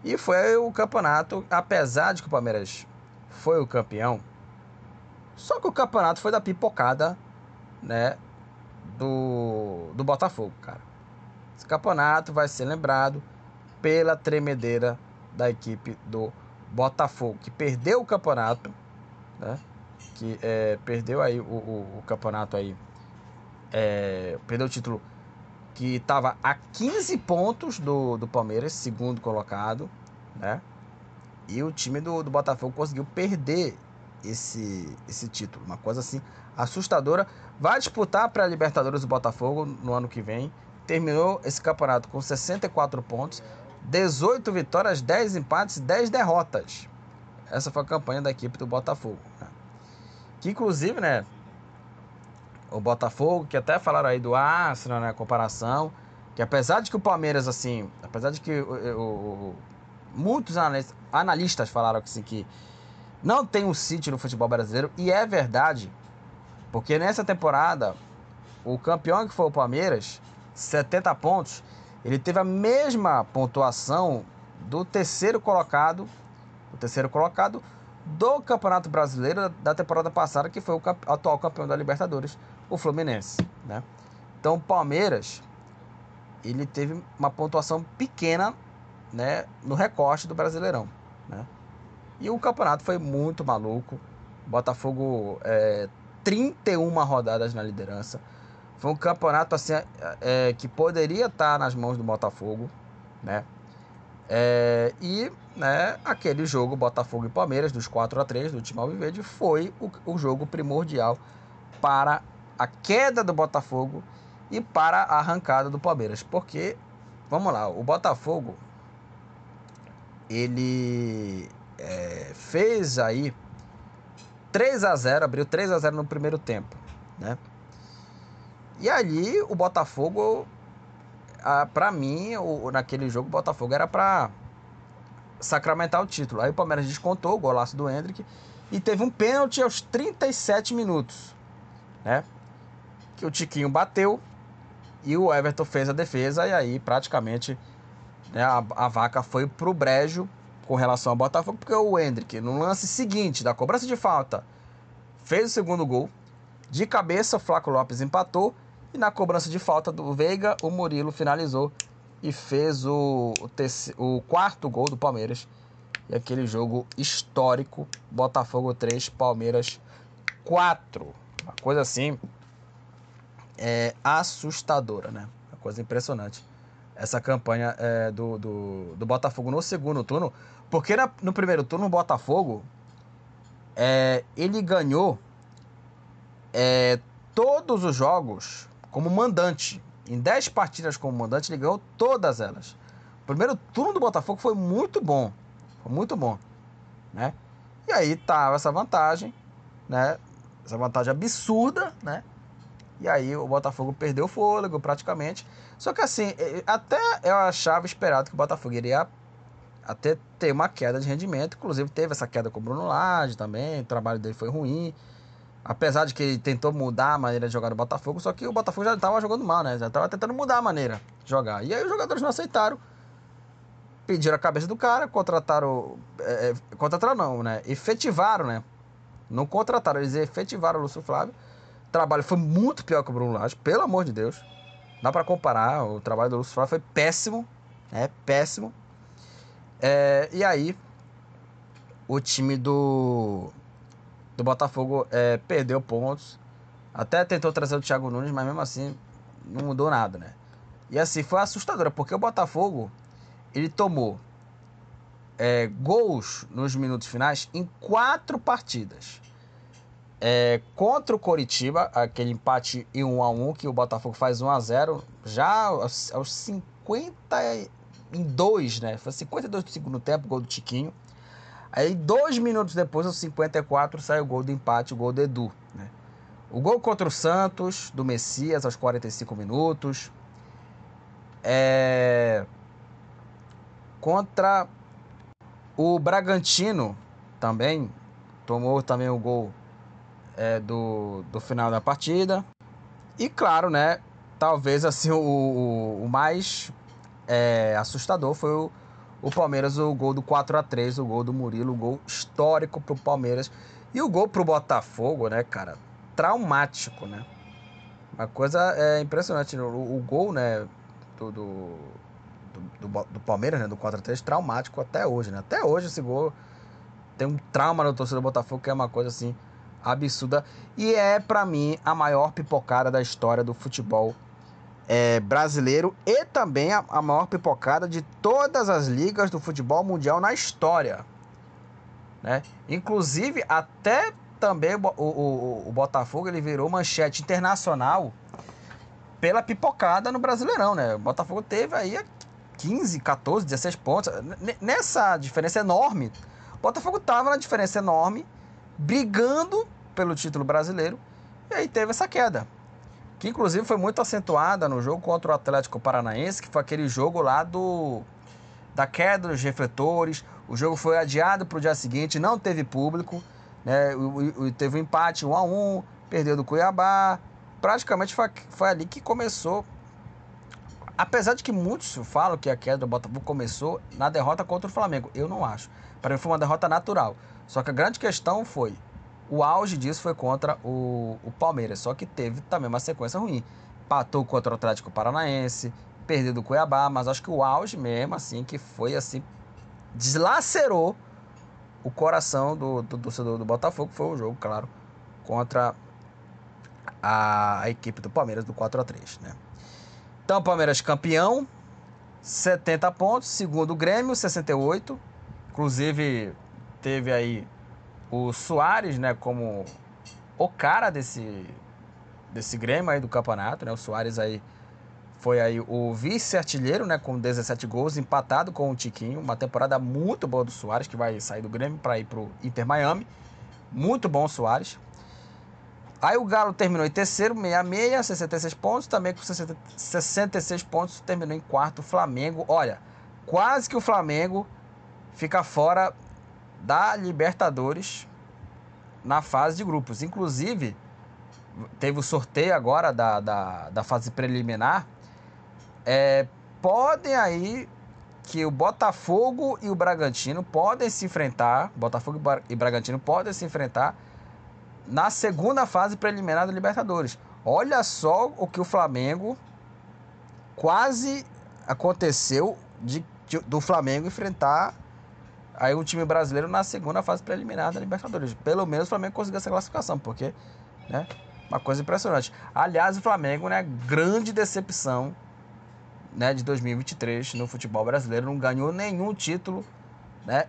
E foi o campeonato, apesar de que o Palmeiras foi o campeão, só que o campeonato foi da pipocada, né, do, do Botafogo, cara. Esse campeonato vai ser lembrado pela tremedeira da equipe do Botafogo, que perdeu o campeonato, né, que é, perdeu aí o, o, o campeonato aí, é, perdeu o título que estava a 15 pontos do, do Palmeiras, segundo colocado, né? E o time do, do Botafogo conseguiu perder esse, esse título. Uma coisa assim assustadora. Vai disputar para a Libertadores do Botafogo no ano que vem. Terminou esse campeonato com 64 pontos, 18 vitórias, 10 empates, 10 derrotas. Essa foi a campanha da equipe do Botafogo. Né? Que inclusive, né? o Botafogo, que até falaram aí do Arsenal, né, comparação, que apesar de que o Palmeiras, assim, apesar de que o, o, muitos analistas, analistas falaram assim, que não tem um City no futebol brasileiro, e é verdade, porque nessa temporada, o campeão que foi o Palmeiras, 70 pontos, ele teve a mesma pontuação do terceiro colocado, o terceiro colocado do Campeonato Brasileiro da temporada passada, que foi o atual campeão da Libertadores, o Fluminense, né? Então, o Palmeiras ele teve uma pontuação pequena, né, no recorte do Brasileirão, né? E o campeonato foi muito maluco. Botafogo é, 31 rodadas na liderança. Foi um campeonato assim é, que poderia estar nas mãos do Botafogo, né? É, e né, aquele jogo Botafogo e Palmeiras, dos 4 a 3 do time Alviverde, foi o, o jogo primordial para a queda do Botafogo e para a arrancada do Palmeiras. Porque, vamos lá, o Botafogo ele é, fez aí 3 a 0 abriu 3 a 0 no primeiro tempo, né? E ali o Botafogo, para mim, o, naquele jogo o Botafogo era para sacramentar o título. Aí o Palmeiras descontou o golaço do Hendrick e teve um pênalti aos 37 minutos, né? que o Tiquinho bateu e o Everton fez a defesa e aí praticamente né, a, a vaca foi pro brejo com relação ao Botafogo, porque o Hendrick, no lance seguinte da cobrança de falta, fez o segundo gol. De cabeça, o Flaco Lopes empatou. E na cobrança de falta do Veiga, o Murilo finalizou e fez o, o, quarto gol do Palmeiras. E aquele jogo histórico: Botafogo 3, Palmeiras 4. Uma coisa assim é assustadora, né? Uma coisa impressionante. Essa campanha é, do, do, do, Botafogo no segundo turno. Porque na, no primeiro turno, o Botafogo é, ele ganhou é, todos os jogos como mandante. Em 10 partidas como mandante, ele ganhou todas elas. O primeiro turno do Botafogo foi muito bom. Foi muito bom. Né? E aí tava essa vantagem, né? Essa vantagem absurda, né? E aí o Botafogo perdeu o fôlego praticamente. Só que assim, até eu achava esperado que o Botafogo iria até ter uma queda de rendimento. Inclusive teve essa queda com o Bruno Lage também, o trabalho dele foi ruim. Apesar de que ele tentou mudar a maneira de jogar no Botafogo, só que o Botafogo já estava jogando mal, né? Já estava tentando mudar a maneira de jogar. E aí os jogadores não aceitaram. Pediram a cabeça do cara, contrataram. É, é contrataram não, né? Efetivaram, né? Não contrataram, eles efetivaram o Lúcio Flávio trabalho foi muito pior que o Bruno Lage, pelo amor de Deus. Dá para comparar, o trabalho do Lúcio Flávio foi péssimo, é péssimo. É, e aí, o time do, do Botafogo é, perdeu pontos. Até tentou trazer o Thiago Nunes, mas mesmo assim não mudou nada, né? E assim, foi assustador, porque o Botafogo, ele tomou é, gols nos minutos finais em quatro partidas. É, contra o Coritiba, aquele empate em 1 a 1 que o Botafogo faz 1 a 0 já aos, aos 52, né? Foi 52 do segundo tempo, gol do Tiquinho. Aí, dois minutos depois, aos 54, sai o gol do empate, o gol do Edu. Né? O gol contra o Santos, do Messias, aos 45 minutos. É... Contra o Bragantino, também, tomou também o gol é, do, do final da partida. E claro, né? Talvez assim o, o, o mais é, assustador foi o, o Palmeiras, o gol do 4 a 3 o gol do Murilo, gol histórico pro Palmeiras. E o gol pro Botafogo, né, cara? Traumático, né? Uma coisa é impressionante. O, o gol, né, do, do, do, do Palmeiras, né, do 4 a 3 traumático até hoje, né? Até hoje esse gol tem um trauma no torcedor do Botafogo que é uma coisa assim absurda. E é, para mim, a maior pipocada da história do futebol é, brasileiro e também a, a, maior pipocada de todas as ligas do futebol mundial na história. Né? Inclusive, até também o, o, o Botafogo ele virou manchete internacional pela pipocada no Brasileirão. Né? O Botafogo teve aí 15, 14, 16 pontos. Nessa diferença enorme, o Botafogo estava na diferença enorme brigando pelo título brasileiro. E aí teve essa queda. Que inclusive foi muito acentuada no jogo contra o Atlético Paranaense, que foi aquele jogo lá do da queda dos refletores. O jogo foi adiado para o dia seguinte, não teve público. Né? O, teve um empate 1 a 1 perdeu do Cuiabá. Praticamente foi, foi ali que começou. Apesar de que muitos falam que a queda do Botafogo começou na derrota contra o Flamengo. Eu não acho. Para mim foi uma derrota natural. Só que a grande questão foi, o auge disso foi contra o, o Palmeiras, só que teve também uma sequência ruim. Patou contra o Atlético Paranaense, perdeu do Cuiabá, mas acho que o auge mesmo, assim, que foi assim, deslacerou o coração do, do torcedor do Botafogo, foi o jogo, claro, contra a, equipe do Palmeiras do 4 a 3 né? Então, Palmeiras campeão, 70 pontos, segundo o Grêmio, 68. Inclusive, teve aí o Soares, né, como o cara desse desse Grêmio aí do campeonato, né? O Soares aí foi aí o vice-artilheiro, né, com 17 gols, empatado com o Tiquinho, uma temporada muito boa do Soares que vai sair do Grêmio para ir pro Inter Miami. Muito bom o Soares. Aí o Galo terminou em terceiro, 66, 66 pontos, também com 60, 66 pontos, terminou em quarto. Flamengo, olha, quase que o Flamengo fica fora da Libertadores na fase de grupos. Inclusive, teve o sorteio agora da, da, da fase preliminar. É, podem aí que o Botafogo e o Bragantino podem se enfrentar, Botafogo e Bragantino podem se enfrentar na segunda fase preliminar da Libertadores. Olha só o que o Flamengo quase aconteceu de, de do Flamengo enfrentar aí o time brasileiro na segunda fase preliminar da Libertadores. Pelo menos o Flamengo conseguiu essa classificação, porque, né, uma coisa impressionante. Aliás, o Flamengo, né, grande decepção, né, de 2023 no futebol brasileiro, não ganhou nenhum título, né,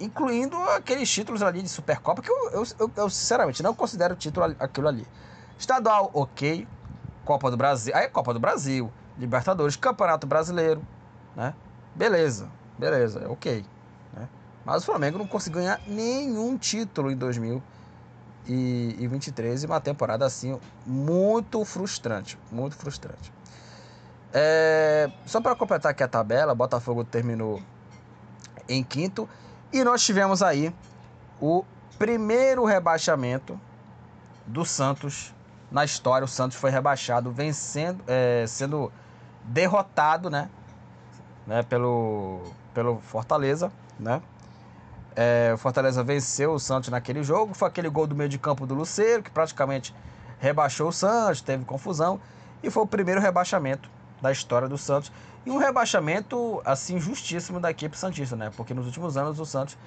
incluindo aqueles títulos ali de Supercopa, que eu, eu, eu, eu sinceramente não considero título aquilo ali. Estadual, ok. Copa do Brasil, aí Copa do Brasil, Libertadores, Campeonato Brasileiro, né? Beleza, beleza, ok. Mas o Flamengo não conseguiu ganhar nenhum título em 2023 e uma temporada assim muito frustrante, muito frustrante. É, só para completar aqui a tabela, Botafogo terminou em quinto e nós tivemos aí o primeiro rebaixamento do Santos na história. O Santos foi rebaixado, vencendo, é, sendo derrotado, né, né, pelo pelo Fortaleza, né? É, o Fortaleza venceu o Santos naquele jogo. Foi aquele gol do meio de campo do Luceiro, que praticamente rebaixou o Santos, teve confusão. E foi o primeiro rebaixamento da história do Santos. E um rebaixamento, assim, justíssimo da equipe Santista, né? Porque nos últimos anos o Santos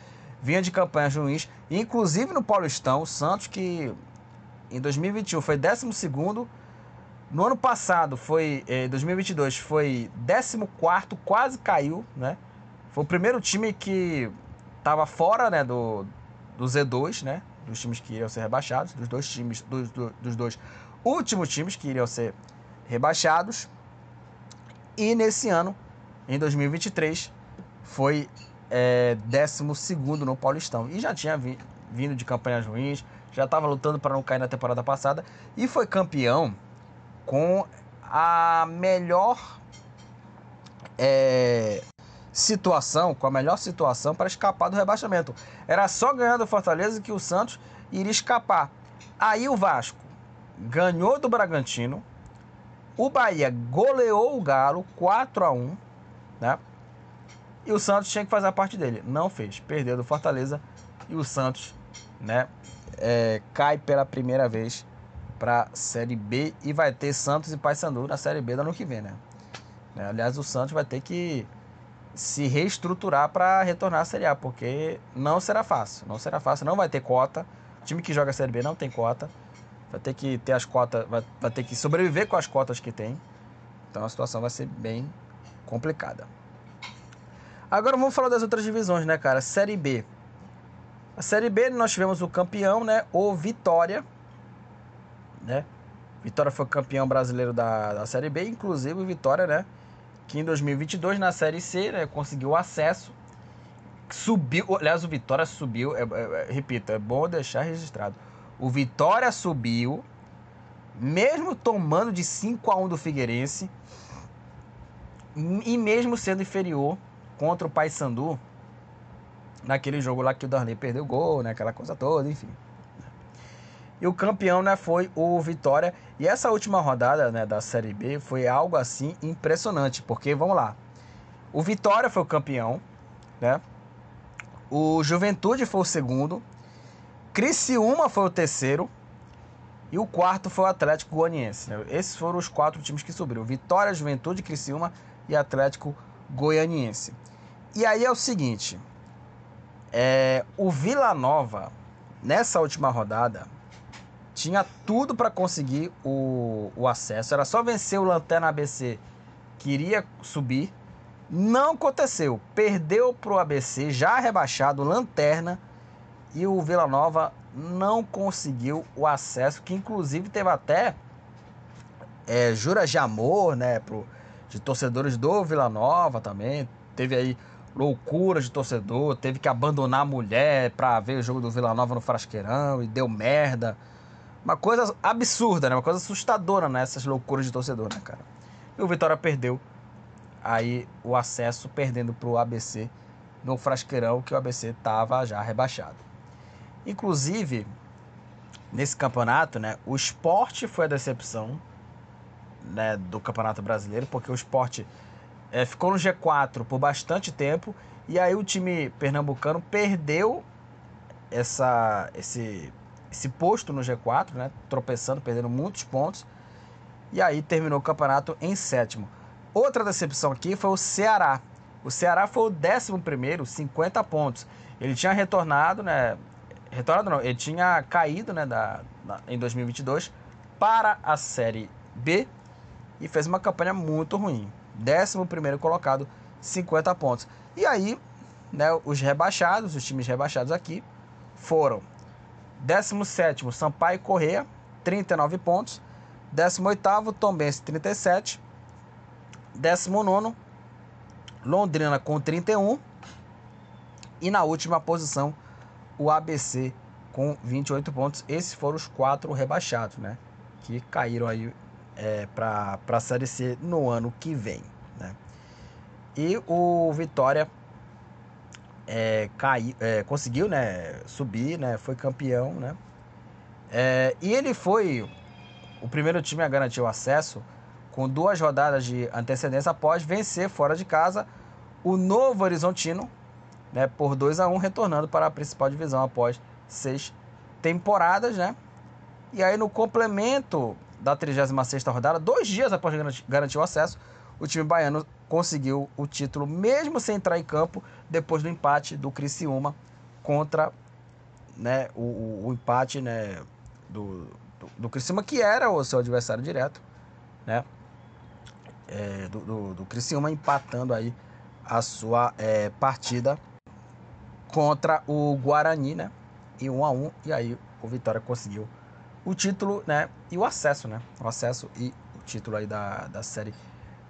vinha de campanhas ruins. Inclusive no Paulistão, o Santos que em 2021 foi 12 no ano passado foi, em eh, 2022, foi 14 quase caiu, né? Foi o primeiro time que estava fora né, do, do Z2, né? Dos times que iriam ser rebaixados, dos dois times, dos, dos dois últimos times que iriam ser rebaixados. E nesse ano em 2023 foi é, 12 no Paulistão. E já tinha vi, vindo de campanhas ruins, já estava lutando para não cair na temporada passada e foi campeão com a melhor é, situação, com a melhor situação para escapar do rebaixamento. Era só ganhar do Fortaleza que o Santos iria escapar. Aí o Vasco ganhou do Bragantino, o Bahia goleou o Galo 4 a 1 né? E o Santos tinha que fazer a parte dele. Não fez. Perdeu do Fortaleza. E o Santos, né? É, cai pela primeira vez para Série B. E vai ter Santos e Paysandu na Série B do ano que vem, né? Aliás, o Santos vai ter que se reestruturar para retornar à Série A. Porque não será fácil. Não será fácil. Não vai ter cota. O time que joga a Série B não tem cota. Vai ter que ter as cotas. Vai, vai ter que sobreviver com as cotas que tem. Então a situação vai ser bem complicada. Agora vamos falar das outras divisões, né, cara? Série B. A Série B nós tivemos o campeão, né? O Vitória, né? Vitória foi campeão brasileiro da, da Série B, inclusive o Vitória, né? Que em 2022 na Série C né, conseguiu acesso, subiu, aliás o Vitória subiu, é, é, é, repito, é bom deixar registrado. O Vitória subiu, mesmo tomando de 5 a 1 do Figueirense e mesmo sendo inferior contra o Paysandu, naquele jogo lá que o Darley perdeu o gol, né? Aquela coisa toda, enfim. E o campeão, né, foi o Vitória. E essa última rodada, né, da Série B foi algo assim impressionante, porque vamos lá. O Vitória foi o campeão, né? O Juventude foi o segundo. Criciúma foi o terceiro. E o quarto foi o Atlético Goianiense. Né? Esses foram os quatro times que subiram: Vitória, Juventude, Criciúma e Atlético Goianiense. E aí é o seguinte: é, o Vila Nova, nessa última rodada, tinha tudo para conseguir o, o acesso. Era só vencer o Lanterna ABC, que iria subir. Não aconteceu. Perdeu para o ABC, já rebaixado, Lanterna. E o Vila Nova não conseguiu o acesso, que inclusive teve até é, juras de amor, né, pro, de torcedores do Vila Nova também. Teve aí loucura de torcedor, teve que abandonar a mulher pra ver o jogo do Vila Nova no Frasqueirão e deu merda. Uma coisa absurda, né? Uma coisa assustadora, né? Essas loucuras de torcedor, né, cara? E o Vitória perdeu aí o acesso, perdendo pro ABC no Frasqueirão, que o ABC tava já rebaixado. Inclusive, nesse campeonato, né, o esporte foi a decepção né, do Campeonato Brasileiro, porque o esporte é, ficou no G4 por bastante tempo e aí o time pernambucano perdeu essa, esse, esse posto no G4, né, tropeçando, perdendo muitos pontos e aí terminou o campeonato em sétimo. Outra decepção aqui foi o Ceará. O Ceará foi o décimo primeiro, 50 pontos. Ele tinha retornado, né? Retornado não, ele tinha caído, né, da, da, em 2022 para a Série B e fez uma campanha muito ruim. 11 colocado, 50 pontos. E aí, né, os rebaixados, os times rebaixados aqui, foram 17 Sampaio Correia, 39 pontos. 18 Tombense, 37. 19 Londrina com 31. E na última posição, o ABC com 28 pontos. Esses foram os quatro rebaixados, né? Que caíram aí é, para a Série C no ano que vem. Né? E o Vitória é, cai, é, conseguiu né, subir, né, foi campeão. Né? É, e ele foi o primeiro time a garantir o acesso com duas rodadas de antecedência após vencer fora de casa o Novo Horizontino né, por 2 a 1 retornando para a principal divisão após seis temporadas. Né? E aí no complemento da 36ª rodada, dois dias após garantir o acesso, o time baiano conseguiu o título, mesmo sem entrar em campo, depois do empate do Criciúma contra né, o, o, o empate né, do, do, do, Criciúma, que era o seu adversário direto, né, é, do, do, do Criciúma, empatando aí a sua é, partida contra o Guarani, né, e 1 a 1 e aí o Vitória conseguiu o título, né? E o acesso, né? O acesso e o título aí da, da série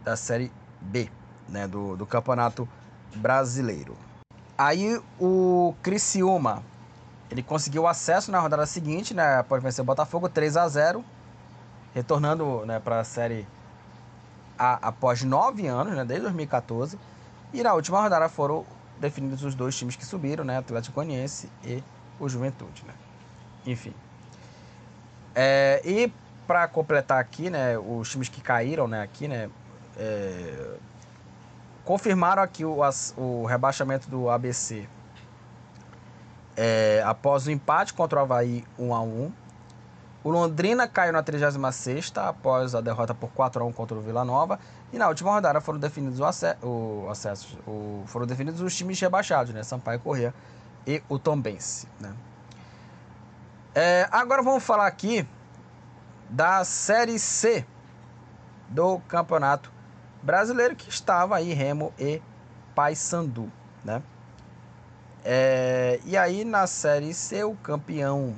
da série B, né, do, do Campeonato Brasileiro. Aí o Criciúma, ele conseguiu acesso na rodada seguinte, né, após vencer o Botafogo 3 a 0 retornando né, para a Série A após nove anos, né, desde 2014. E na última rodada foram definidos os dois times que subiram, né, Atlético Goianiense e o Juventude. Né. Enfim. É, e para completar aqui, né, os times que caíram né, aqui, né, é, confirmaram aqui o, o rebaixamento do ABC é, após o empate contra o Havaí 1 a 1 O Londrina caiu na 36 após a derrota por 4 a 1 contra o Vila Nova. E na última rodada foram definidos o, ace o acesso, o, foram definidos os times rebaixados, né? Sampaio Corrêa e o Tombense. Né? É, agora vamos falar aqui da Série C do Campeonato brasileiro que estava aí Remo e Paysandu, né? É, e aí na Série C o campeão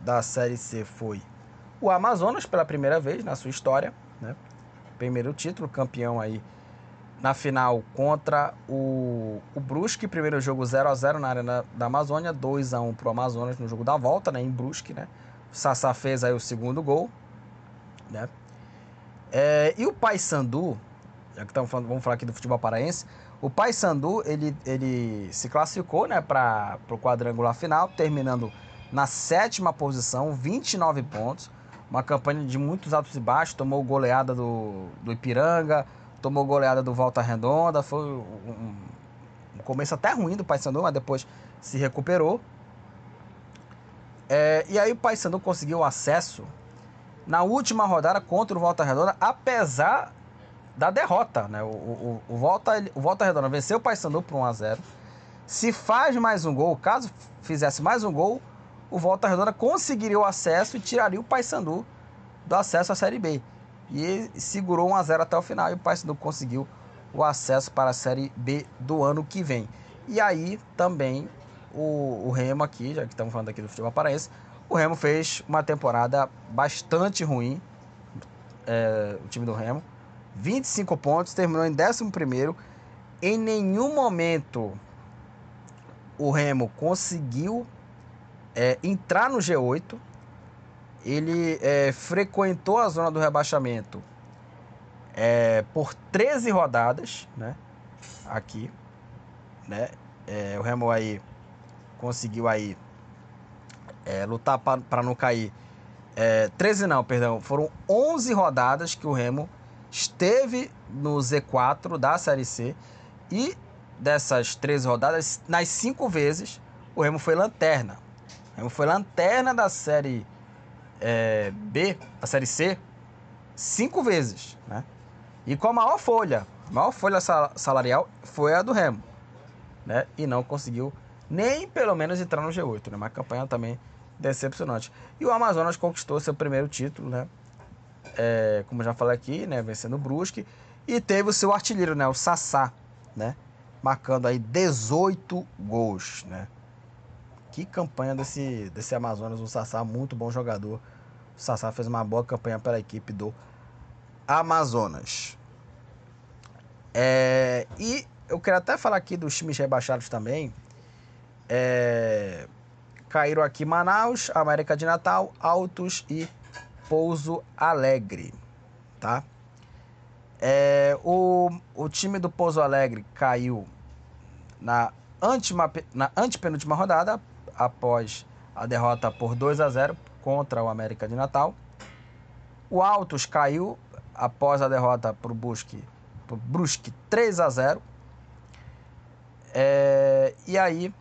da Série C foi o Amazonas pela primeira vez na sua história, né? Primeiro título, campeão aí na final contra o, o Brusque, primeiro jogo 0 a 0 na Arena da Amazônia, 2 a 1 pro Amazonas no jogo da volta, né, em Brusque, né? O Sassá fez aí o segundo gol, né? É, e o Paysandu, já que estamos falando, vamos falar aqui do futebol paraense, o Paysandu ele, ele se classificou né, para o quadrangular final, terminando na sétima posição, 29 pontos. Uma campanha de muitos altos e baixos, tomou goleada do, do Ipiranga, tomou goleada do Volta Redonda, foi um, um começo até ruim do Paysandu, mas depois se recuperou. É, e aí o Paysandu conseguiu acesso na última rodada contra o Volta Redonda, apesar da derrota. Né? O, o, o, Volta, o Volta Redonda venceu o Paysandu por 1x0. Se faz mais um gol, caso fizesse mais um gol, o Volta Redonda conseguiria o acesso e tiraria o Paysandu do acesso à Série B. E segurou 1x0 até o final e o Paysandu conseguiu o acesso para a Série B do ano que vem. E aí também o, o Remo aqui, já que estamos falando aqui do futebol paraense, o Remo fez uma temporada bastante ruim, é, o time do Remo. 25 pontos, terminou em 11. Em nenhum momento o Remo conseguiu é, entrar no G8. Ele é, frequentou a zona do rebaixamento é, por 13 rodadas, né? Aqui, né? É, o Remo aí conseguiu aí é, lutar para não cair. É, 13 não, perdão. Foram 11 rodadas que o Remo esteve no Z4 da Série C. E dessas 13 rodadas, nas cinco vezes, o Remo foi lanterna. O Remo foi lanterna da Série é, B, da Série C, cinco vezes. Né? E com a maior folha, a maior folha salarial foi a do Remo. Né? E não conseguiu nem pelo menos entrar no G8. Né? Uma campanha também decepcionante. E o Amazonas conquistou seu primeiro título, né? É, como já falei aqui, né? Vencendo o Brusque. E teve o seu artilheiro, né? O Sassá, né? Marcando aí 18 gols, né? Que campanha desse, desse Amazonas, o Sassá, muito bom jogador. O Sassá fez uma boa campanha pela equipe do Amazonas. É, e eu quero até falar aqui dos times rebaixados também. É, Caíram aqui Manaus, América de Natal, Altos e Pouso Alegre, tá? É, o, o time do Pouso Alegre caiu na, antima, na antepenúltima rodada, após a derrota por 2 a 0 contra o América de Natal. O Altos caiu após a derrota para o Brusque, Brusque 3 a 0 é, E aí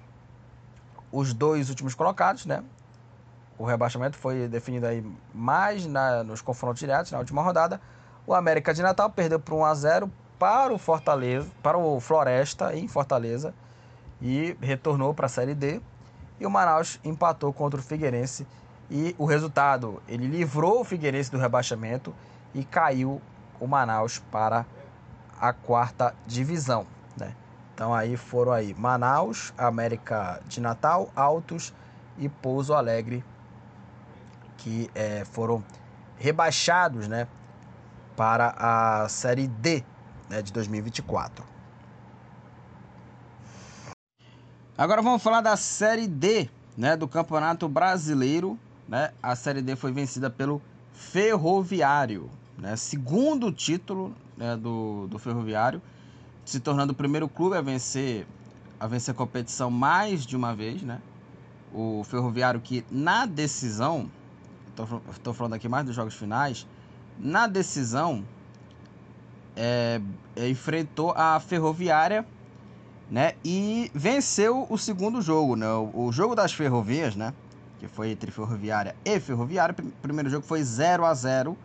os dois últimos colocados, né? O rebaixamento foi definido aí mais na, nos confrontos diretos na última rodada. O América de Natal perdeu por 1 a 0 para o Fortaleza, para o Floresta em Fortaleza e retornou para a Série D. E o Manaus empatou contra o Figueirense e o resultado, ele livrou o Figueirense do rebaixamento e caiu o Manaus para a quarta divisão, né? Então aí foram aí Manaus, América de Natal, Altos e Pouso Alegre que é, foram rebaixados, né, para a série D, né, de 2024. Agora vamos falar da Série D, né, do Campeonato Brasileiro. Né? A Série D foi vencida pelo Ferroviário, né? segundo título né, do, do Ferroviário, se tornando o primeiro clube a vencer a vencer a competição mais de uma vez, né? O Ferroviário que na decisão, estou falando aqui mais dos jogos finais, na decisão é, é, enfrentou a Ferroviária, né? E venceu o segundo jogo, né? O, o jogo das ferrovias, né? Que foi entre Ferroviária e Ferroviária. O primeiro jogo foi 0 a 0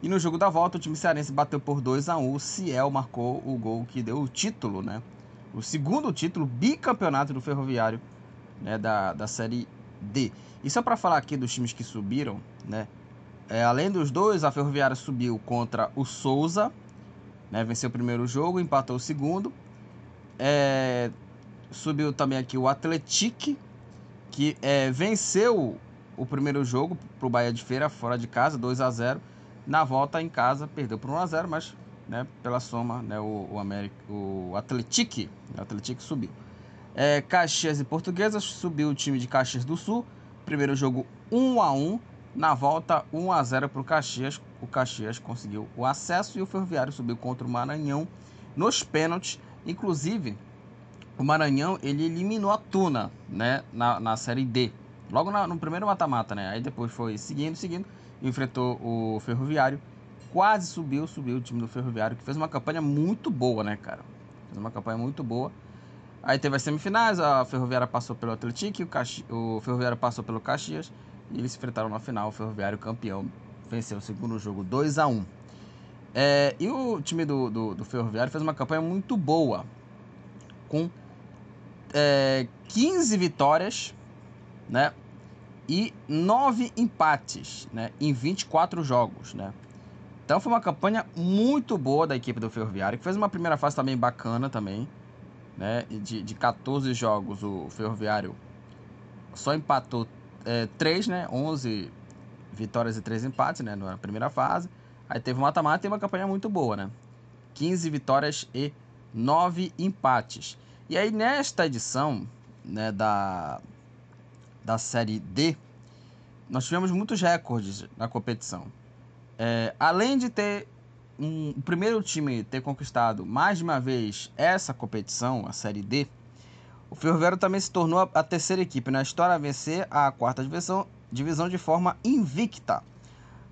E no jogo da volta, o time cearense bateu por 2 a 1 O Ciel marcou o gol que deu o título, né? O segundo título, bicampeonato do Ferroviário, né? Da, da Série D. E só para falar aqui dos times que subiram, né? É, além dos dois, a Ferroviária subiu contra o Souza, né? Venceu o primeiro jogo, empatou o segundo. É, subiu também aqui o Atletique, que é, venceu o primeiro jogo para o Bahia de Feira, fora de casa, 2 a 0 Na volta em casa, perdeu por 1 a 0 mas né, pela soma, né, o, o, o Atletique, o subiu. É, Caxias e Portuguesas subiu o time de Caxias do Sul. Primeiro jogo 1 a 1 na volta 1 a 0 para o Caxias. O Caxias conseguiu o acesso e o Ferroviário subiu contra o Maranhão nos pênaltis. Inclusive, o Maranhão ele eliminou a Tuna né, na, na Série D. Logo na, no primeiro mata-mata, né? Aí depois foi seguindo, seguindo, enfrentou o Ferroviário. Quase subiu, subiu o time do Ferroviário, que fez uma campanha muito boa, né, cara? Fez uma campanha muito boa. Aí teve as semifinais, a Ferroviária passou pelo Atlético, o, Caxi... o Ferroviário passou pelo Caxias. E eles se enfrentaram na final, o Ferroviário campeão. Venceu o segundo jogo 2 a 1 é, E o time do, do, do, Ferroviário fez uma campanha muito boa. Com é, 15 vitórias, né? E 9 empates, né? Em 24 jogos, né? Então foi uma campanha muito boa da equipe do Ferroviário, que fez uma primeira fase também bacana também, né? De, de 14 jogos o Ferroviário só empatou é, 3, né? 11 vitórias e 3 empates, né? Na primeira fase. Aí teve um mata-mata e uma campanha muito boa, né? 15 vitórias e 9 empates. E aí nesta edição, né, da, da Série D, nós tivemos muitos recordes na competição. É, além de ter um, o primeiro time ter conquistado mais de uma vez essa competição, a Série D, o Ferroviário também se tornou a, a terceira equipe na história a vencer a quarta divisão, divisão de forma invicta,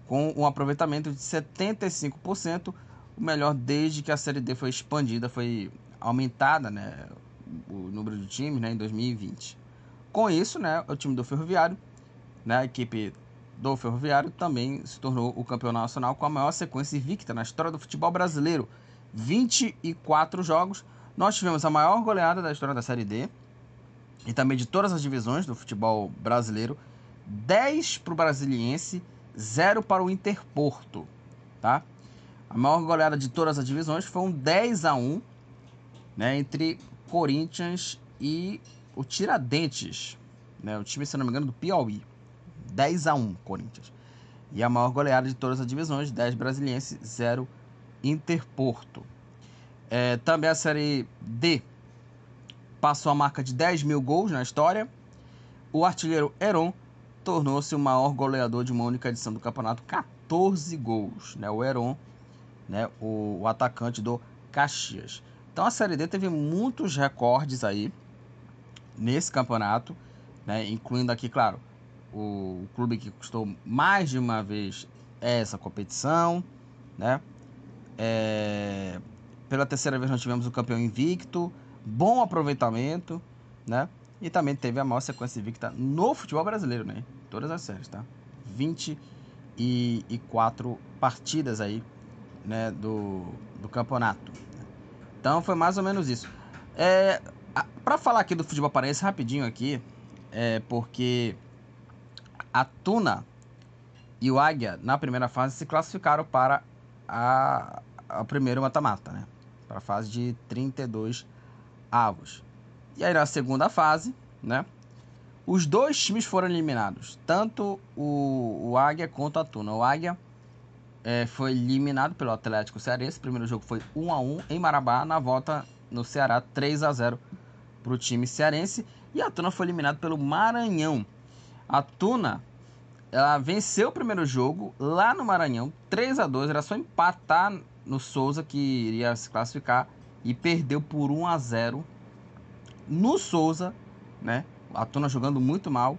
com um aproveitamento de 75%, o melhor desde que a Série D foi expandida, foi aumentada, né, o número de times, né, em 2020. Com isso, né, o time do Ferroviário, né, a equipe do Ferroviário também se tornou o campeão nacional com a maior sequência invicta na história do futebol brasileiro, 24 jogos nós tivemos a maior goleada da história da Série D e também de todas as divisões do futebol brasileiro. 10 para o Brasiliense, 0 para o Interporto. Tá? A maior goleada de todas as divisões foi um 10 a 1 né, entre Corinthians e o Tiradentes. Né, o time, se não me engano, do Piauí. 10 a 1 Corinthians. E a maior goleada de todas as divisões, 10 Brasiliense, 0 Interporto. É, também a Série D passou a marca de 10 mil gols na história. O artilheiro Heron tornou-se o maior goleador de uma única edição do campeonato, 14 gols. Né? O Heron, né? o, o atacante do Caxias. Então a Série D teve muitos recordes aí nesse campeonato, né? incluindo aqui, claro, o, clube que custou mais de uma vez essa competição, né? É, pela terceira vez nós tivemos o campeão invicto, bom aproveitamento, né? E também teve a maior sequência invicta no futebol brasileiro, né? Todas as séries, tá? 24 partidas aí, né? Do, do campeonato. Então foi mais ou menos isso. É, para falar aqui do futebol paraense rapidinho aqui, é porque a Tuna e o Águia na primeira fase se classificaram para a, a primeiro mata-mata, né? para a fase de 32 avos. E aí na segunda fase, né? Os dois times foram eliminados, tanto o, o Águia quanto a Tuna. O Águia é, foi eliminado pelo Atlético Cearense. O primeiro jogo foi 1 a 1 em Marabá, na volta no Ceará 3 a 0 para o time cearense. E a Tuna foi eliminado pelo Maranhão. A Tuna ela venceu o primeiro jogo lá no Maranhão, 3 a 2 Era só empatar no Souza que iria se classificar e perdeu por 1 a 0 no Souza, né? A Tuna jogando muito mal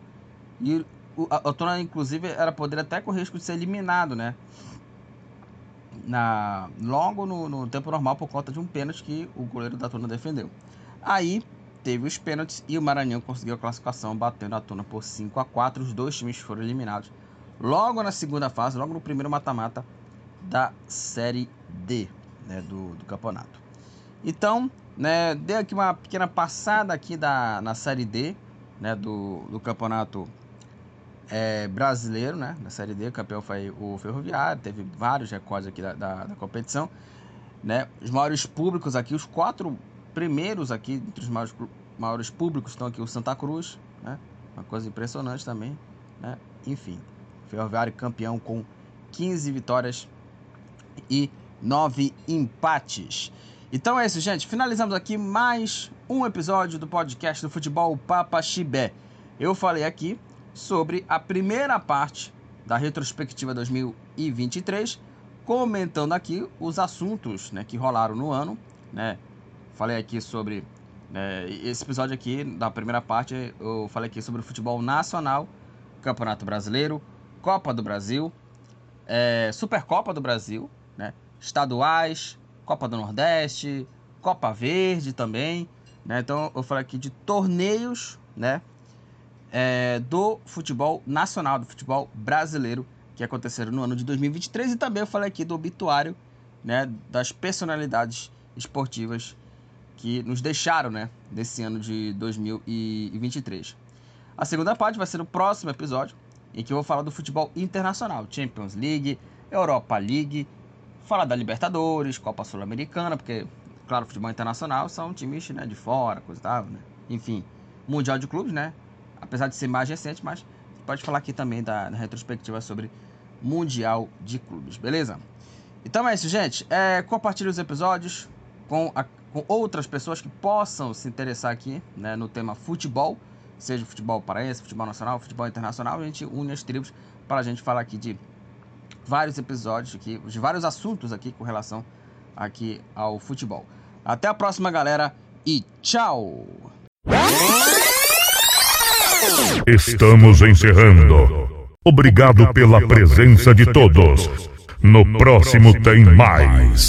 e a, Tuna inclusive era poder até com risco de ser eliminado, né? Na, logo no, no tempo normal por conta de um pênalti que o goleiro da Tuna defendeu. Aí teve os pênaltis e o Maranhão conseguiu a classificação batendo a Tuna por 5 a 4 Os dois times foram eliminados logo na segunda fase, logo no primeiro mata-mata da Série D né, do, do campeonato. Então, né, dei aqui uma pequena passada aqui da, na Série D né, do, do campeonato é, brasileiro, né, na Série D, o campeão foi o Ferroviário, teve vários recordes aqui da, da, da competição. Né, os maiores públicos aqui, os quatro primeiros aqui, entre os maiores, maiores públicos, estão aqui o Santa Cruz, né? Uma coisa impressionante também, né? Enfim, Ferroviário campeão com 15 vitórias e 9 empates. Então é isso, gente. Finalizamos aqui mais um episódio do podcast do Futebol Papa Chibé. Eu falei aqui sobre a primeira parte da retrospectiva 2023, comentando aqui os assuntos né, que rolaram no ano, né? Falei aqui sobre. É, esse episódio aqui, da primeira parte, eu falei aqui sobre o futebol nacional, Campeonato Brasileiro, Copa do Brasil, é, Supercopa do Brasil, né? estaduais, Copa do Nordeste, Copa Verde também. Né? Então eu falei aqui de torneios né? É, do futebol nacional, do futebol brasileiro, que aconteceram no ano de 2023. E também eu falei aqui do obituário né? das personalidades esportivas que nos deixaram, né, desse ano de 2023. A segunda parte vai ser no próximo episódio, em que eu vou falar do futebol internacional, Champions League, Europa League, falar da Libertadores, Copa Sul-Americana, porque, claro, futebol internacional são times né, de fora, coisa e tal, né? Enfim, Mundial de Clubes, né? Apesar de ser mais recente, mas pode falar aqui também da, da retrospectiva sobre Mundial de Clubes, beleza? Então é isso, gente. É, compartilhe os episódios com a com outras pessoas que possam se interessar aqui né, no tema futebol, seja futebol paraense, futebol nacional, futebol internacional, a gente une as tribos para a gente falar aqui de vários episódios aqui, de vários assuntos aqui com relação aqui ao futebol. Até a próxima, galera, e tchau! Estamos encerrando. Obrigado pela presença de todos. No próximo tem mais.